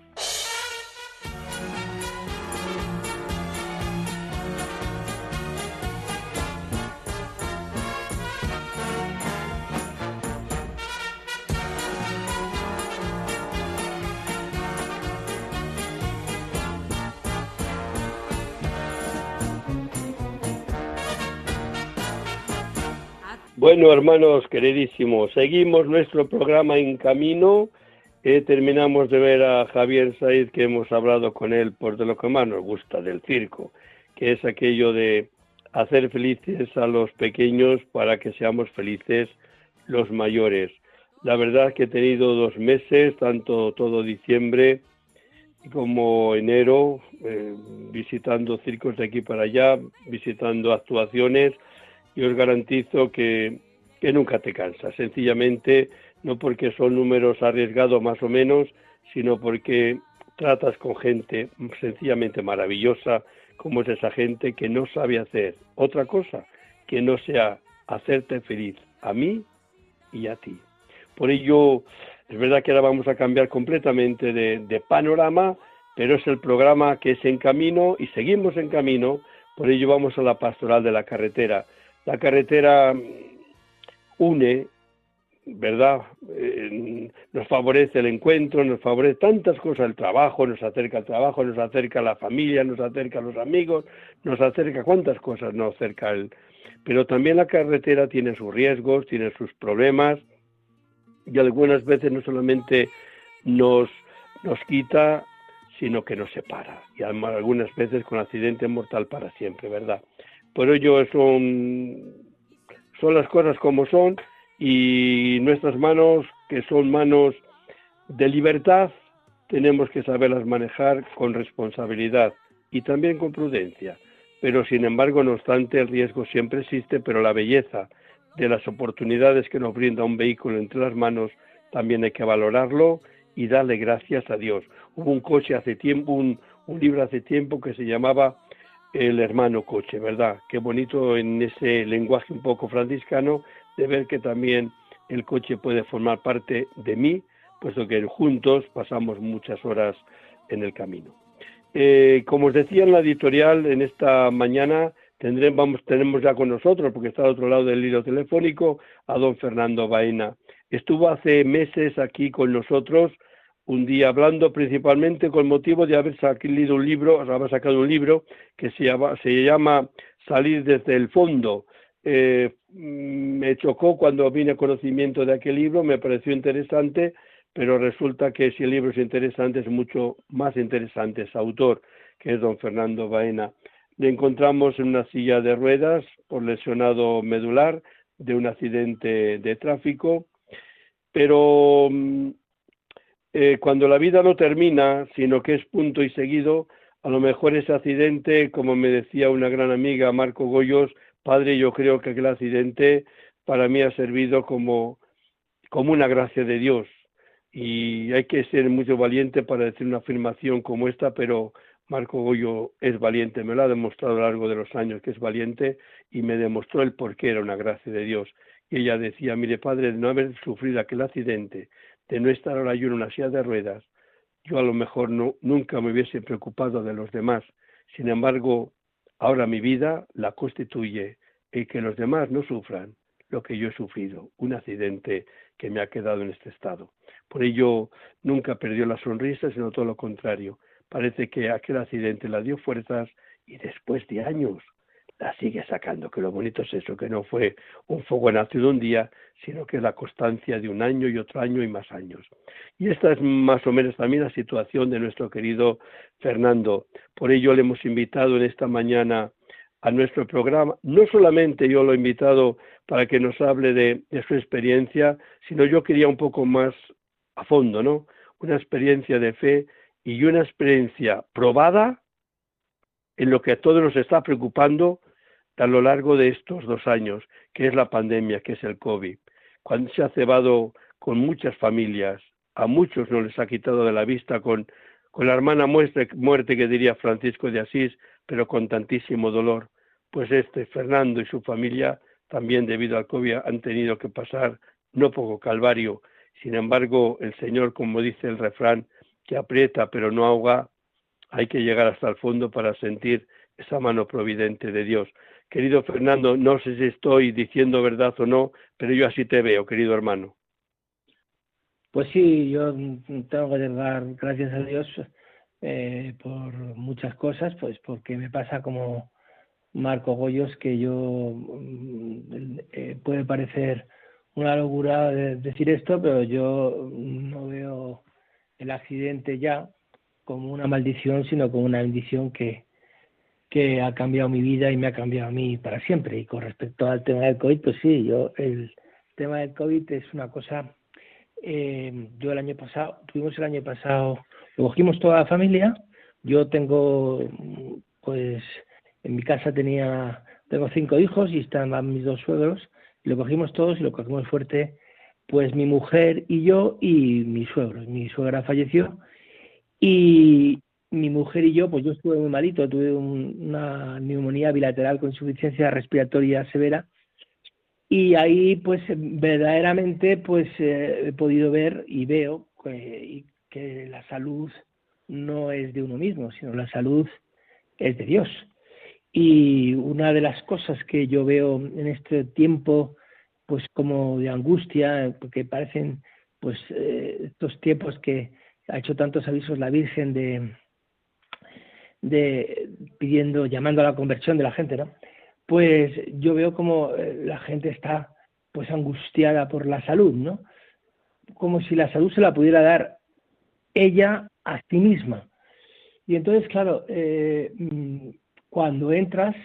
Bueno, hermanos queridísimos, seguimos nuestro programa en camino. Eh, terminamos de ver a Javier Said, que hemos hablado con él por de lo que más nos gusta del circo, que es aquello de hacer felices a los pequeños para que seamos felices los mayores. La verdad que he tenido dos meses, tanto todo diciembre como enero, eh, visitando circos de aquí para allá, visitando actuaciones y os garantizo que, nunca te cansas, sencillamente no porque son números arriesgados más o menos, sino porque tratas con gente sencillamente maravillosa, como es esa gente que no sabe hacer otra cosa que no sea hacerte feliz a mí y a ti. Por ello, es verdad que ahora vamos a cambiar completamente de, de panorama, pero es el programa que es en camino y seguimos en camino, por ello vamos a la pastoral de la carretera. La carretera une, ¿verdad? Eh, nos favorece el encuentro, nos favorece tantas cosas, el trabajo, nos acerca al trabajo, nos acerca a la familia, nos acerca a los amigos, nos acerca cuántas cosas nos acerca el... Pero también la carretera tiene sus riesgos, tiene sus problemas y algunas veces no solamente nos, nos quita, sino que nos separa y algunas veces con accidente mortal para siempre, ¿verdad? Por ello son, son las cosas como son y nuestras manos, que son manos de libertad, tenemos que saberlas manejar con responsabilidad y también con prudencia. Pero sin embargo, no obstante, el riesgo siempre existe, pero la belleza de las oportunidades que nos brinda un vehículo entre las manos también hay que valorarlo y darle gracias a Dios. Hubo un coche hace tiempo, un, un libro hace tiempo que se llamaba el hermano coche, ¿verdad? Qué bonito en ese lenguaje un poco franciscano de ver que también el coche puede formar parte de mí, puesto que juntos pasamos muchas horas en el camino. Eh, como os decía en la editorial, en esta mañana tendremos, tenemos ya con nosotros, porque está al otro lado del hilo telefónico, a don Fernando Baena. Estuvo hace meses aquí con nosotros un día hablando principalmente con motivo de haber sacado un libro, haber sacado un libro que se llama, Salir desde el fondo. Eh, me chocó cuando vine a conocimiento de aquel libro, me pareció interesante, pero resulta que si el libro es interesante, es mucho más interesante ese autor, que es don Fernando Baena. Le encontramos en una silla de ruedas por lesionado medular de un accidente de tráfico, pero mm, eh, cuando la vida no termina, sino que es punto y seguido, a lo mejor ese accidente, como me decía una gran amiga, Marco Goyos, padre, yo creo que aquel accidente para mí ha servido como, como una gracia de Dios. Y hay que ser mucho valiente para decir una afirmación como esta, pero Marco Goyo es valiente, me lo ha demostrado a lo largo de los años que es valiente y me demostró el por qué era una gracia de Dios. Y ella decía, mire padre, de no haber sufrido aquel accidente, de no estar ahora yo en una silla de ruedas, yo a lo mejor nunca me hubiese preocupado de los demás. Sin embargo, ahora mi vida la constituye el que los demás no sufran lo que yo he sufrido, un accidente que me ha quedado en este estado. Por ello, nunca perdió la sonrisa, sino todo lo contrario. Parece que aquel accidente la dio fuerzas y después de años la sigue sacando, que lo bonito es eso, que no fue un fuego nacido un día, sino que es la constancia de un año y otro año y más años. Y esta es más o menos también la situación de nuestro querido Fernando. Por ello le hemos invitado en esta mañana a nuestro programa. No solamente yo lo he invitado para que nos hable de, de su experiencia, sino yo quería un poco más a fondo, ¿no? Una experiencia de fe y una experiencia probada en lo que a todos nos está preocupando a lo largo de estos dos años, que es la pandemia, que es el COVID. Cuando se ha cebado con muchas familias, a muchos no les ha quitado de la vista con, la hermana muerte que diría Francisco de Asís, pero con tantísimo dolor. Pues este Fernando y su familia también debido al COVID han tenido que pasar no poco calvario. Sin embargo, el Señor, como dice el refrán, que aprieta pero no ahoga, hay que llegar hasta el fondo para sentir esa mano providente de Dios. Querido Fernando, no sé si estoy diciendo verdad o no, pero yo así te veo, querido hermano. Pues sí, yo tengo que dar gracias a Dios eh, por muchas cosas, pues porque me pasa como Marco Goyos, que yo mm, eh, puede parecer una locura decir esto, pero yo no veo el accidente ya como una maldición, sino como una bendición que, que ha cambiado mi vida y me ha cambiado a mí para siempre. Y con respecto al tema del COVID, pues sí, yo el tema del COVID es una cosa, eh, yo el año pasado, tuvimos el año pasado, lo cogimos toda la familia, yo tengo, pues en mi casa tenía, tengo cinco hijos y están mis dos suegros, lo cogimos todos y lo cogimos fuerte, pues mi mujer y yo y mi suegro. Mi suegra falleció y, mi mujer y yo, pues yo estuve muy malito, tuve una neumonía bilateral con insuficiencia respiratoria severa y ahí pues verdaderamente pues eh, he podido ver y veo que, que la salud no es de uno mismo, sino la salud es de Dios. Y una de las cosas que yo veo en este tiempo, pues como de angustia, porque parecen pues eh, estos tiempos que ha hecho tantos avisos la Virgen de, de pidiendo, llamando a la conversión de la gente, ¿no? Pues yo veo como eh, la gente está pues angustiada por la salud, ¿no? Como si la salud se la pudiera dar ella a sí misma. Y entonces, claro, eh, mm, cuando entras,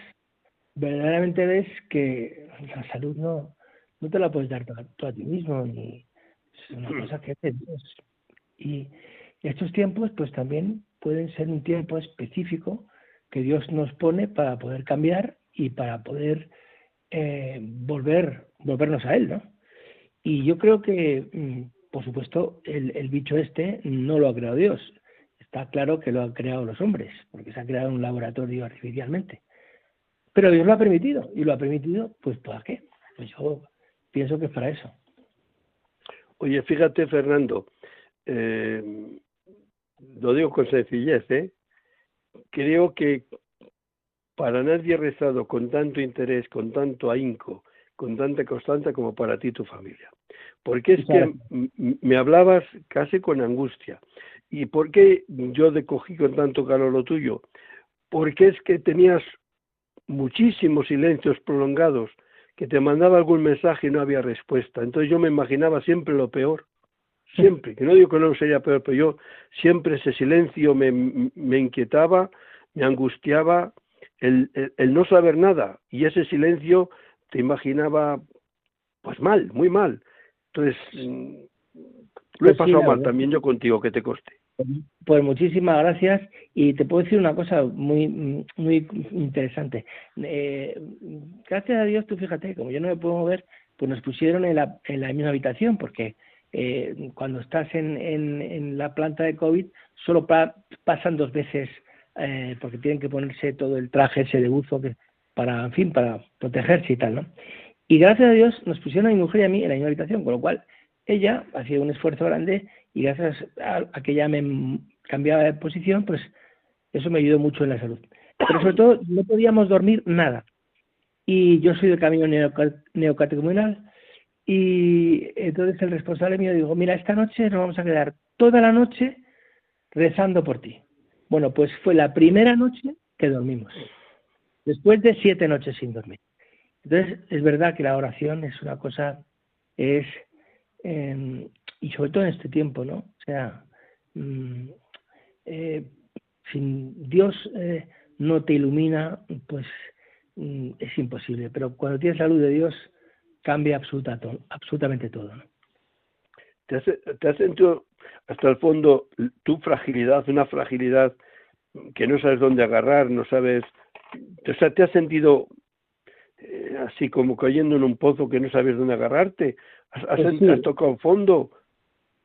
verdaderamente ves que la salud no, no te la puedes dar tú a ti mismo, ni es una mm. cosa que es de Dios. Y estos tiempos, pues también pueden ser un tiempo específico que Dios nos pone para poder cambiar y para poder eh, volver, volvernos a Él, ¿no? Y yo creo que, mm, por supuesto, el, bicho este no lo ha creado Dios. Está claro que lo han creado los hombres, porque se ha creado un laboratorio artificialmente. Pero Dios lo ha permitido, y lo ha permitido, pues ¿para qué? Pues yo pienso que es para eso. Oye, fíjate, Fernando, eh, lo digo con sencillez, ¿eh? creo que para nadie rezado con tanto interés, con tanto ahínco, con tanta constancia como para ti y tu familia. Porque es que me hablabas casi con angustia. ¿Y por qué yo decogí con tanto calor lo tuyo? Porque es que tenías muchísimos silencios prolongados, que te mandaba algún mensaje y no había respuesta. Entonces yo me imaginaba siempre lo peor, siempre, que no digo que no sería peor, pero yo siempre ese silencio me, me inquietaba, me angustiaba, el, el, no saber nada, y ese silencio te imaginaba pues mal, muy mal. Entonces, mm, lo he pues pasado mal también yo contigo, que te coste. Pues muchísimas gracias y te puedo decir una cosa muy muy interesante. Eh, gracias a Dios, tú fíjate, como yo no me puedo mover, pues nos pusieron en la, en la misma habitación porque eh, cuando estás en, en, la planta de COVID solo pasan dos veces eh, porque tienen que ponerse todo el traje ese de buzo que, para, en fin, para protegerse y tal, ¿no? Y gracias a Dios nos pusieron a mi mujer y a mí en la misma habitación, con lo cual ella hacía un esfuerzo grande y gracias a, que ella me cambiaba de posición, pues eso me ayudó mucho en la salud. Pero sobre todo no podíamos dormir nada. Y yo soy del camino neocatecumenal y entonces el responsable mío dijo, mira, esta noche nos vamos a quedar toda la noche rezando por ti. Bueno, pues fue la primera noche que dormimos, después de siete noches sin dormir. Entonces, es verdad que la oración es una cosa, es, em, y sobre todo en este tiempo, ¿no? O sea, mm, eh, sin Dios eh, no te ilumina, pues mm, es imposible. Pero cuando tienes la luz de Dios, cambia absoluta, absolutamente todo. ¿no? ¿Te, has, ¿Te has sentido hasta el fondo tu fragilidad, una fragilidad que no sabes dónde agarrar, no sabes, o sea, te has sentido eh, así como cayendo en un pozo que no sabes dónde agarrarte, has, pues tocado fondo.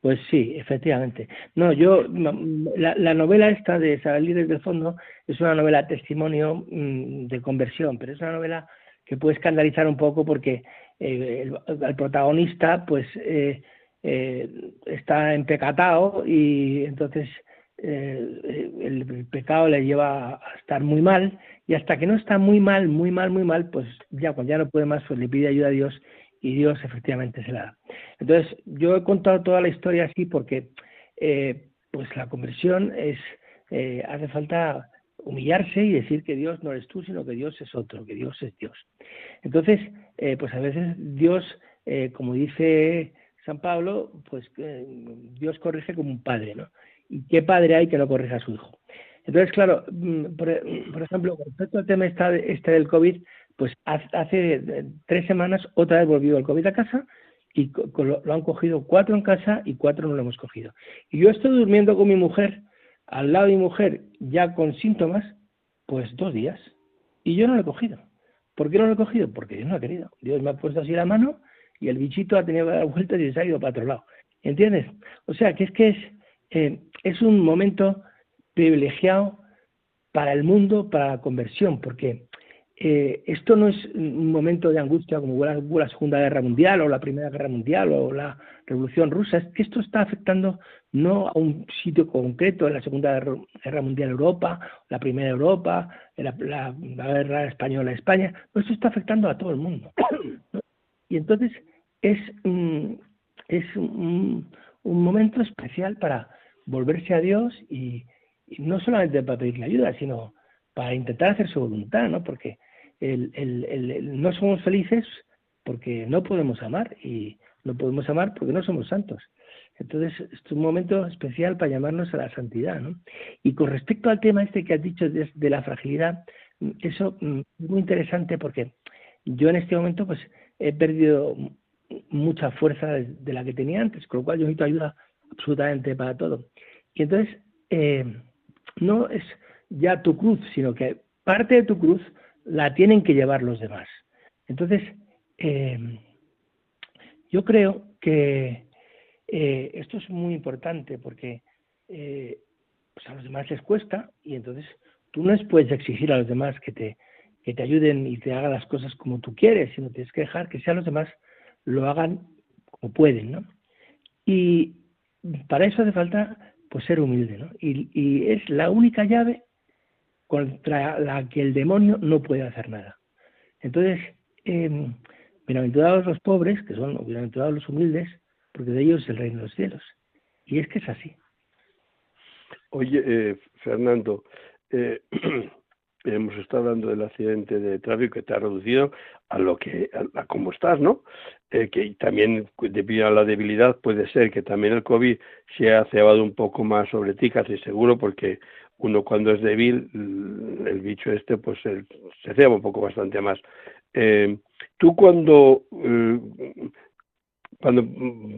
Pues sí, efectivamente. No, yo, la, la novela esta de Salir desde el fondo es una novela testimonio mm, de conversión, pero es una novela que puede escandalizar un poco porque el, protagonista, pues, eh, eh, está empecatado y entonces eh, el, pecado le lleva a estar muy mal y hasta que no está muy mal, muy mal, muy mal, pues ya cuando ya no puede más, pues le pide ayuda a Dios y Dios efectivamente se la da. Entonces yo he contado toda la historia así porque eh, pues la conversión es, hace falta humillarse y decir que Dios no eres tú, sino que Dios es otro, que Dios es Dios. Entonces, pues a veces Dios, como dice San Pablo, pues Dios corrige como un padre, ¿no? ¿Y qué padre hay que no corrija a su hijo? Entonces, claro, mm, por, ejemplo, con respecto al tema este del COVID, pues hace eh, tres semanas otra vez volvió el COVID a casa y lo, han cogido cuatro en casa y cuatro no lo hemos cogido. Y yo estoy durmiendo con mi mujer, al lado de mi mujer, ya con síntomas, pues dos días. Y yo no lo he cogido. ¿Por qué no lo he cogido? Porque Dios no ha querido. Dios me ha puesto así la mano y el bichito ha tenido que dar vueltas y se ha ido para otro lado. ¿Entiendes? O sea, que es que es, eh, es un momento privilegiado para el mundo, para la conversión, porque eh, esto no es un momento de angustia como la, la, Segunda Guerra Mundial o la Primera Guerra Mundial o la Revolución Rusa, es que esto está afectando no a un sitio concreto, la Segunda Guerra Mundial Europa, la Primera Europa, la, la, Guerra Española España, esto está afectando a todo el mundo. Y entonces es, es un, momento especial para volverse a Dios y, no solamente para pedirle ayuda, sino para intentar hacer su voluntad, ¿no? Porque el, el, no somos felices porque no podemos amar y no podemos amar porque no somos santos. Entonces, es un momento especial para llamarnos a la santidad, ¿no? Y con respecto al tema este que has dicho de, de la fragilidad, eso mm, es muy interesante porque yo en este momento pues he perdido mucha fuerza de la que tenía antes, con lo cual yo necesito ayuda absolutamente para todo. Y entonces, eh, no es ya tu cruz, sino que parte de tu cruz la tienen que llevar los demás. Entonces, eh, yo creo que eh, esto es muy importante porque pues a los demás les cuesta y entonces tú no puedes exigir a los demás que te, que te ayuden y te hagan las cosas como tú quieres, sino tienes que dejar que sean los demás lo hagan como pueden, ¿no? Y para eso hace falta pues ser humilde, ¿no? Y, es la única llave contra la que el demonio no puede hacer nada. Entonces, em, bienaventurados los pobres, que son bienaventurados los humildes, porque de ellos es el reino de los cielos. Y es que es así. Oye, eh, Fernando, eh, hemos estado hablando del accidente de tráfico que te ha reducido a lo que a, cómo estás, ¿no? Eh, que también debido a la debilidad puede ser que también el COVID se ha cebado un poco más sobre ti, casi seguro, porque uno cuando es débil, el bicho este, pues se, ceba un poco bastante más. Eh, tú cuando eh, cuando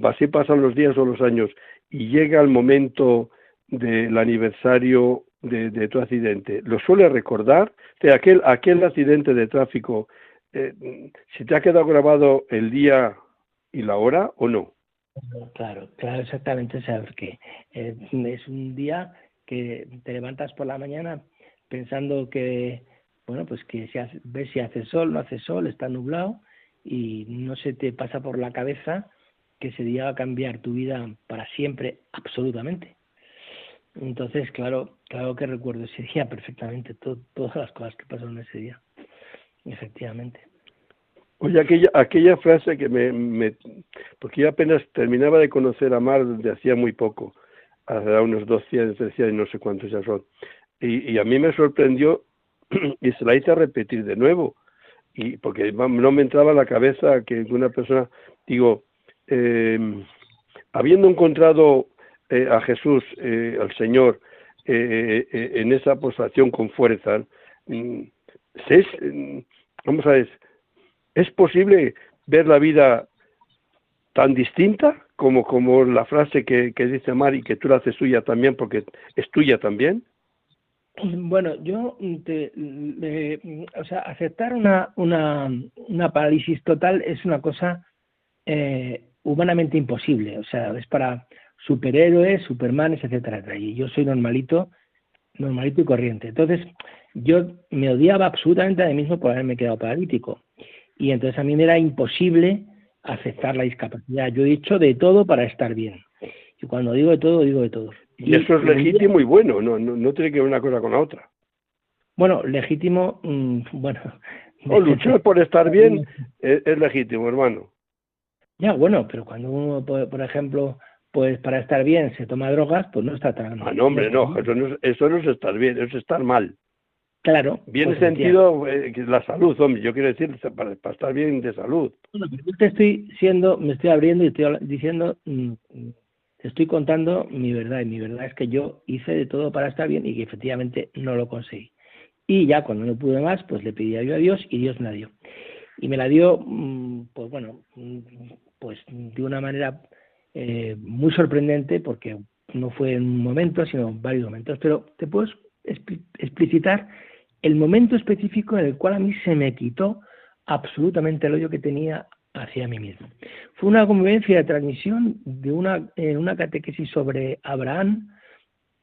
así pasan los días o los años y llega el momento del aniversario de, tu accidente, ¿lo suele recordar? De aquel, aquel accidente de tráfico, eh, ¿se te ha quedado grabado el día y la hora o no? Claro, claro, exactamente, sabes que eh, es un día que te levantas por la mañana pensando que, bueno, pues que si ves si hace sol, no hace sol, está nublado y no se te pasa por la cabeza que ese día va a cambiar tu vida para siempre, absolutamente. Entonces, claro, claro que recuerdo ese día perfectamente, todas las cosas que pasaron ese día, efectivamente. Oye, aquella, aquella frase que me, me, Porque yo apenas terminaba de conocer a Mar desde hacía muy poco, hace unos 12 13 y no sé cuántos ya son. Y, a mí me sorprendió y se la hice repetir de nuevo, y porque no me entraba a la cabeza que una persona, digo, eh, habiendo encontrado eh, a Jesús, eh, al Señor, eh, en esa postración con fuerza, mm, es, mm, vamos a ver, ¿es posible ver la vida tan distinta como, como la frase que, que dice Mari, que tú la haces tuya también porque es tuya también? Bueno, yo te, o sea, aceptar una, una, una parálisis total es una cosa humanamente imposible. O sea, es para superhéroes, supermanes, etcétera, Y yo soy normalito, normalito y corriente. Entonces, yo me odiaba absolutamente a mí mismo por haberme quedado paralítico. Y entonces a mí me era imposible aceptar la discapacidad. Yo he dicho de todo para estar bien. Y cuando digo de todo, digo de todo. Y, eso es legítimo y bueno, no, no, tiene que ver una cosa con la otra. Bueno, legítimo, mm, bueno. O luchar por estar bien es, legítimo, hermano. Ya, bueno, pero cuando uno, por ejemplo, pues para estar bien se toma drogas, pues no está tan mal. Ah, no, hombre, no, eso no, eso no es estar bien, eso es estar mal. Claro. Bien pues, sentido eh, la salud, hombre, yo quiero decir, para, estar bien de salud. Bueno, pero yo te estoy siendo, me estoy abriendo y estoy diciendo, mm, te estoy contando mi verdad, y mi verdad es que yo hice de todo para estar bien y que efectivamente no lo conseguí. Y ya cuando no pude más, pues le pedí ayuda a Dios y Dios me la dio. Y me la dio, mm, pues bueno, mm, pues de una manera eh, muy sorprendente porque no fue en un momento, sino en varios momentos. Pero te puedo explicitar el momento específico en el cual a mí se me quitó absolutamente el odio que tenía hacia mí mismo. Fue una convivencia de transmisión de una, en una catequesis sobre Abraham.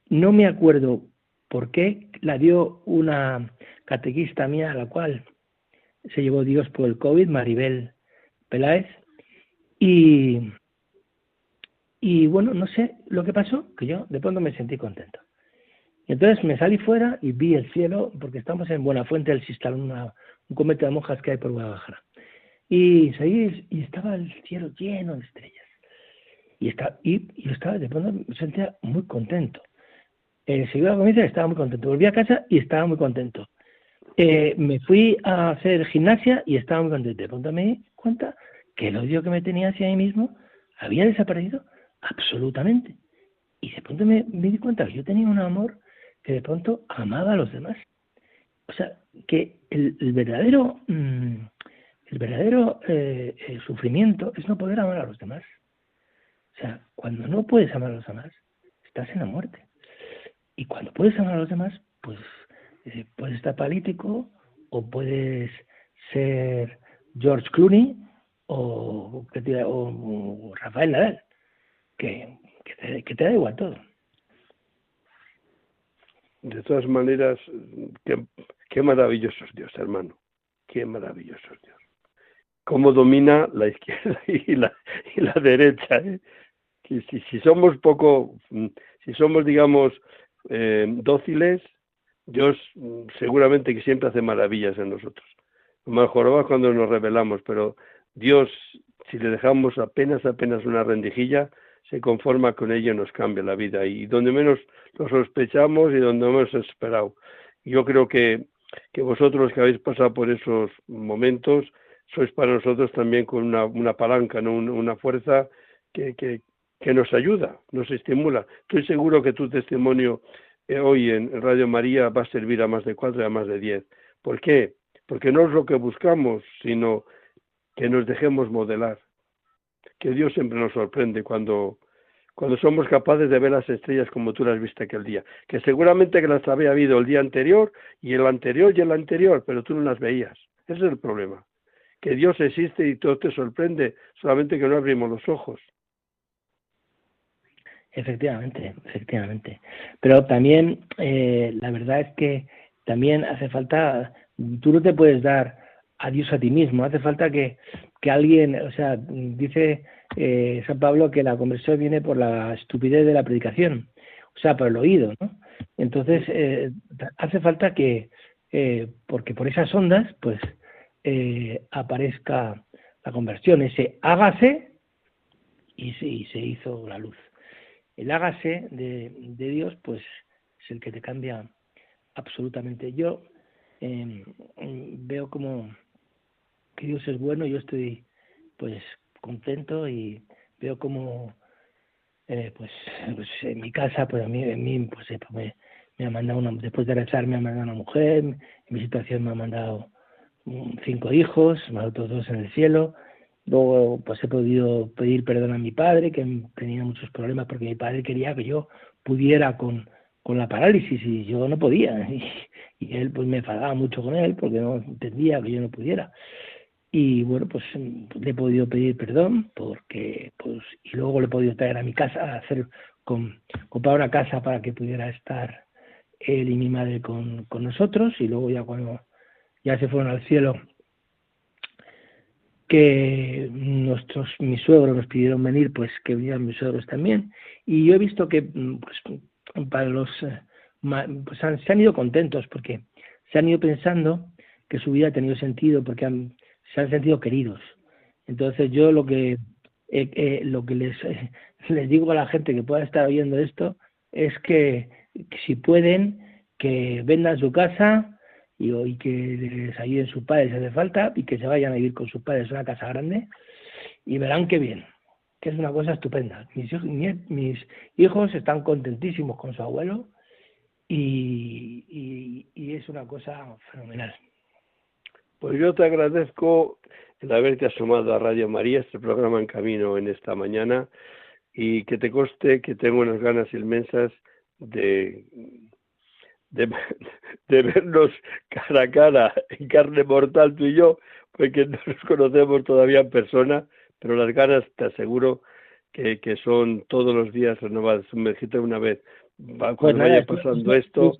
No me acuerdo por qué la dio una catequista mía a la cual se llevó Dios por el COVID, Maribel Peláez, y y bueno, no sé lo que pasó, que yo de pronto me sentí contento. Entonces me salí fuera y vi el cielo, porque estamos en Buenafuente del Sistal, una, un cometa de monjas que hay por Guadalajara. Y seguí y estaba el cielo lleno de estrellas. Y, está, y, y estaba, de pronto me sentía muy contento. Eh, seguí la comida estaba muy contento. Volví a casa y estaba muy contento. Eh, me fui a hacer gimnasia y estaba muy contento. De pronto me di cuenta que el odio que me tenía hacia mí mismo había desaparecido absolutamente. Y de pronto me, di cuenta que yo tenía un amor de pronto amaba a los demás. O sea, que el, verdadero, mm, el verdadero eh, sufrimiento es no poder amar a los demás. O sea, cuando no puedes amar a los demás, estás en la muerte. Y cuando puedes amar a los demás, pues eh, puedes estar político o puedes ser George Clooney o, Rafael Nadal que, que, te, da igual todo. De todas maneras, qué, qué maravilloso es Dios, hermano. Qué maravilloso es Dios. Cómo domina la izquierda y la, y la derecha. ¿eh? Si, si, somos poco, si somos, digamos, eh, dóciles, Dios seguramente que siempre hace maravillas en nosotros. Mejor cuando nos rebelamos, pero Dios, si le dejamos apenas, apenas una rendijilla, se conforma con ella y nos cambia la vida. Y donde menos lo sospechamos y donde menos esperado. Yo creo que, que vosotros que habéis pasado por esos momentos, sois para nosotros también con una, una palanca, ¿no? una, fuerza que, que, que, nos ayuda, nos estimula. Estoy seguro que tu testimonio eh, hoy en Radio María va a servir a más de cuatro y a más de diez. ¿Por qué? Porque no es lo que buscamos, sino que nos dejemos modelar. Que Dios siempre nos sorprende cuando, cuando somos capaces de ver las estrellas como tú las viste aquel día. Que seguramente que las había habido el día anterior y el anterior y el anterior, pero tú no las veías. Ese es el problema que Dios existe y todo te sorprende, solamente que no abrimos los ojos. Efectivamente, efectivamente. Pero también eh, la verdad es que también hace falta, tú no te puedes dar a Dios a ti mismo, hace falta que, que alguien, o sea, dice eh, San Pablo que la conversión viene por la estupidez de la predicación, o sea, por el oído, ¿no? Entonces, eh, hace falta que, porque por esas ondas, pues eh, aparezca la conversión, ese hágase y sí, se hizo la luz. El hágase de, Dios, pues es el que te cambia absolutamente. Yo em, veo como que Dios es bueno, yo estoy pues contento y veo como eh, pues, pues, en mi casa pues a mí, en mí pues, eh, me, ha mandado una, después de rezar me ha mandado una mujer, en mi situación me ha mandado cinco hijos, más otros dos en el cielo. Luego, pues he podido pedir perdón a mi padre, que tenía muchos problemas porque mi padre quería que yo pudiera con, con la parálisis y yo no podía. Y, él, pues me enfadaba mucho con él porque no entendía que yo no pudiera. Y bueno, pues le he podido pedir perdón porque, pues, y luego le he podido traer a mi casa hacer, con, comprar una casa para que pudiera estar él y mi madre con, con nosotros. Y luego ya cuando ya se fueron al cielo, que nuestros, mis suegros nos pidieron venir, pues que vinieran mis suegros también. Y yo he visto que mm, pues, para los eh, pues se han ido contentos porque se han ido pensando que su vida ha tenido sentido porque se han sentido queridos. Entonces yo lo que eh, eh, lo que les, les digo a la gente que pueda estar oyendo esto es que, si pueden que vendan su casa, y, que les ayuden sus padres si hace falta y que se vayan a vivir con sus padres en una casa grande y verán qué bien, que es una cosa estupenda. Mis, mis hijos están contentísimos con su abuelo y, y, es una cosa fenomenal. Pues yo te agradezco el haberte asomado a Radio María, este programa en camino en esta mañana, y que te conste que tengo unas ganas inmensas de de, vernos cara a cara, en carne mortal tú y yo, porque no nos conocemos todavía en persona, pero las ganas te aseguro que, que son todos los días renovadas. Me dijiste una vez, cuando vaya pasando esto,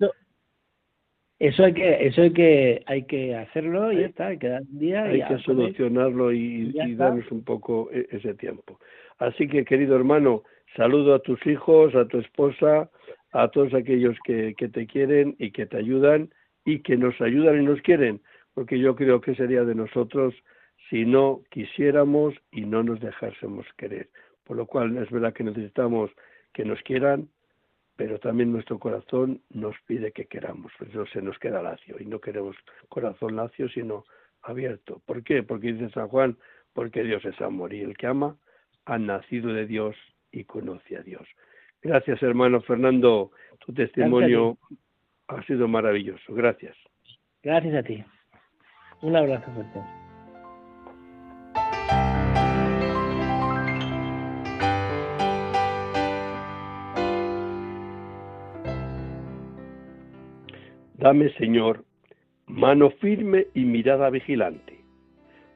eso hay que eso hay que hay que hacerlo y ya está hay que dar un día hay que solucionarlo y, y darnos un poco e, ese tiempo. Así que querido hermano saludo a tus hijos a tu esposa a todos aquellos que, te quieren y que te ayudan y que nos ayudan y nos quieren, porque yo creo que sería de nosotros si no quisiéramos y no nos dejásemos querer. Por lo cual es verdad que necesitamos que nos quieran, pero también nuestro corazón nos pide que queramos. Eso se nos queda lacio y no queremos corazón lacio, sino abierto. ¿Por qué? Porque dice San Juan, porque Dios es amor y el que ama ha nacido de Dios y conoce a Dios. Gracias, hermano Fernando. Tu testimonio ha sido maravilloso. Gracias. Gracias a ti. Un abrazo fuerte. Dame, Señor, mano firme y mirada vigilante,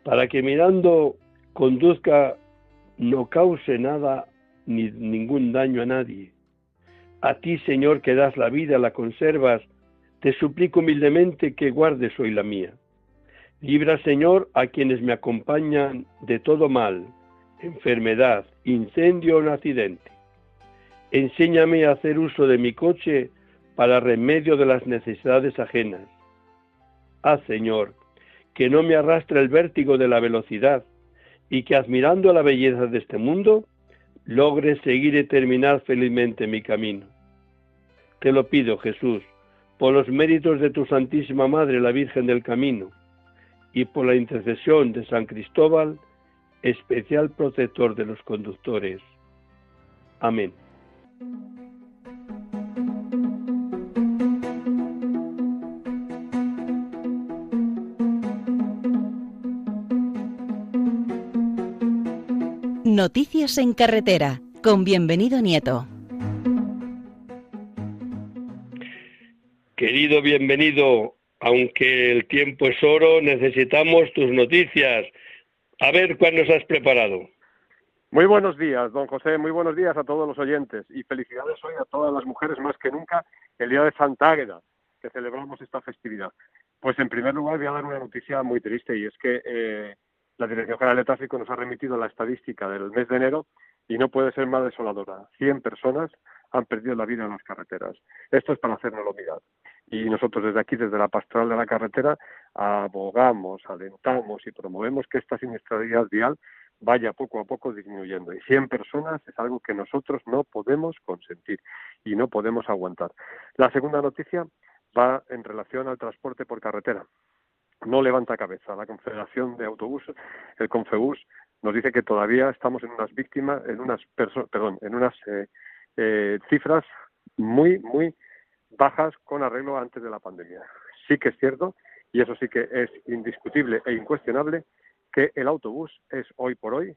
para que mirando conduzca, no cause nada ni ningún daño a nadie. A ti, Señor, que das la vida, la conservas, te suplico humildemente que guardes hoy la mía. Libra, Señor, a quienes me acompañan de todo mal, enfermedad, incendio o accidente. Enséñame a hacer uso de mi coche para remedio de las necesidades ajenas. Haz, Señor, que no me arrastre el vértigo de la velocidad, y que admirando la belleza de este mundo, logre seguir y terminar felizmente mi camino. Te lo pido, Jesús, por los méritos de tu Santísima Madre, la Virgen del Camino, y por la intercesión de San Cristóbal, especial protector de los conductores. Amén. Noticias en carretera, con bienvenido Nieto. Querido bienvenido, aunque el tiempo es oro, necesitamos tus noticias. A ver cuál nos has preparado. Muy buenos días, don José, muy buenos días a todos los oyentes y felicidades hoy a todas las mujeres más que nunca el día de Santa Águeda, que celebramos esta festividad. Pues en primer lugar voy a dar una noticia muy triste y es que eh, la Dirección General de Tráfico nos ha remitido la estadística del mes de enero y no puede ser más desoladora. 100 personas han perdido la vida en las carreteras. Esto es para hacernos mirar. Y nosotros desde aquí, desde la pastoral de la carretera, abogamos, alentamos y promovemos que esta siniestralidad vial vaya poco a poco disminuyendo. Y 100 personas es algo que nosotros no podemos consentir y no podemos aguantar. La segunda noticia va en relación al transporte por carretera no levanta cabeza. La Confederación de Autobuses, el Confebus, nos dice que todavía estamos en unas víctimas, en unas perdón, en unas eh, eh, cifras muy, muy bajas con arreglo antes de la pandemia. Sí que es cierto, y eso sí que es indiscutible e incuestionable, que el autobús es hoy por hoy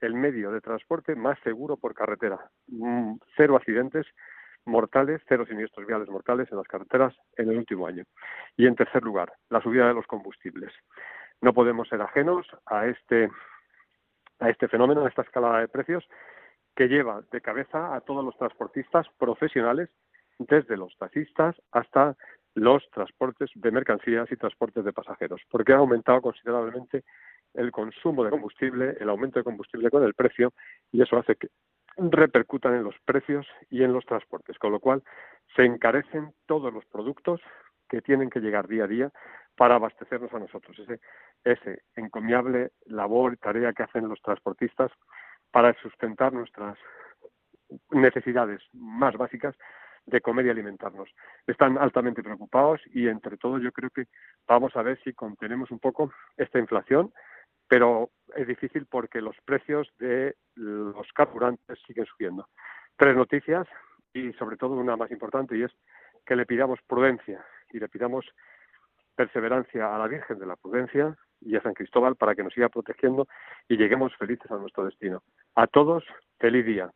el medio de transporte más seguro por carretera. Mm, cero accidentes, mortales, cero siniestros viales mortales en las carreteras en el último año. Y en tercer lugar, la subida de los combustibles. No podemos ser ajenos a este, a este fenómeno, a esta escalada de precios que lleva de cabeza a todos los transportistas profesionales, desde los taxistas hasta los transportes de mercancías y transportes de pasajeros, porque ha aumentado considerablemente el consumo de combustible, el aumento de combustible con el precio, y eso hace que repercutan en los precios y en los transportes, con lo cual se encarecen todos los productos que tienen que llegar día a día para abastecernos a nosotros. Ese, ese encomiable labor y tarea que hacen los transportistas para sustentar nuestras necesidades más básicas de comer y alimentarnos. Están altamente preocupados y entre todos yo creo que vamos a ver si contenemos un poco esta inflación pero es difícil porque los precios de los carburantes siguen subiendo. Tres noticias y sobre todo una más importante y es que le pidamos prudencia y le pidamos perseverancia a la Virgen de la Prudencia y a San Cristóbal para que nos siga protegiendo y lleguemos felices a nuestro destino. A todos, feliz día.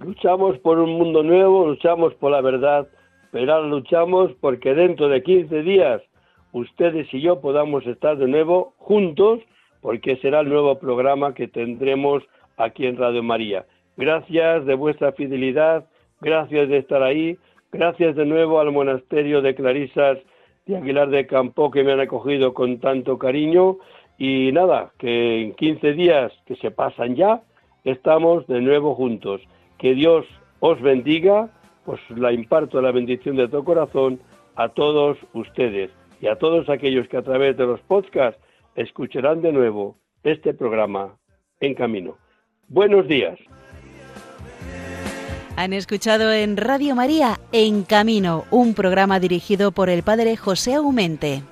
Luchamos por un mundo nuevo, luchamos por la verdad pero luchamos porque dentro de 15 días ustedes y yo podamos estar de nuevo juntos, porque será el nuevo programa que tendremos aquí en Radio María. Gracias de vuestra fidelidad, gracias de estar ahí, gracias de nuevo al monasterio de Clarisas de Aguilar de Campo que me han acogido con tanto cariño y nada, que en 15 días que se pasan ya, estamos de nuevo juntos. Que Dios os bendiga pues la imparto la bendición de todo corazón a todos ustedes y a todos aquellos que a través de los podcasts escucharán de nuevo este programa En Camino. Buenos días. Han escuchado en Radio María En Camino, un programa dirigido por el Padre José Aumente.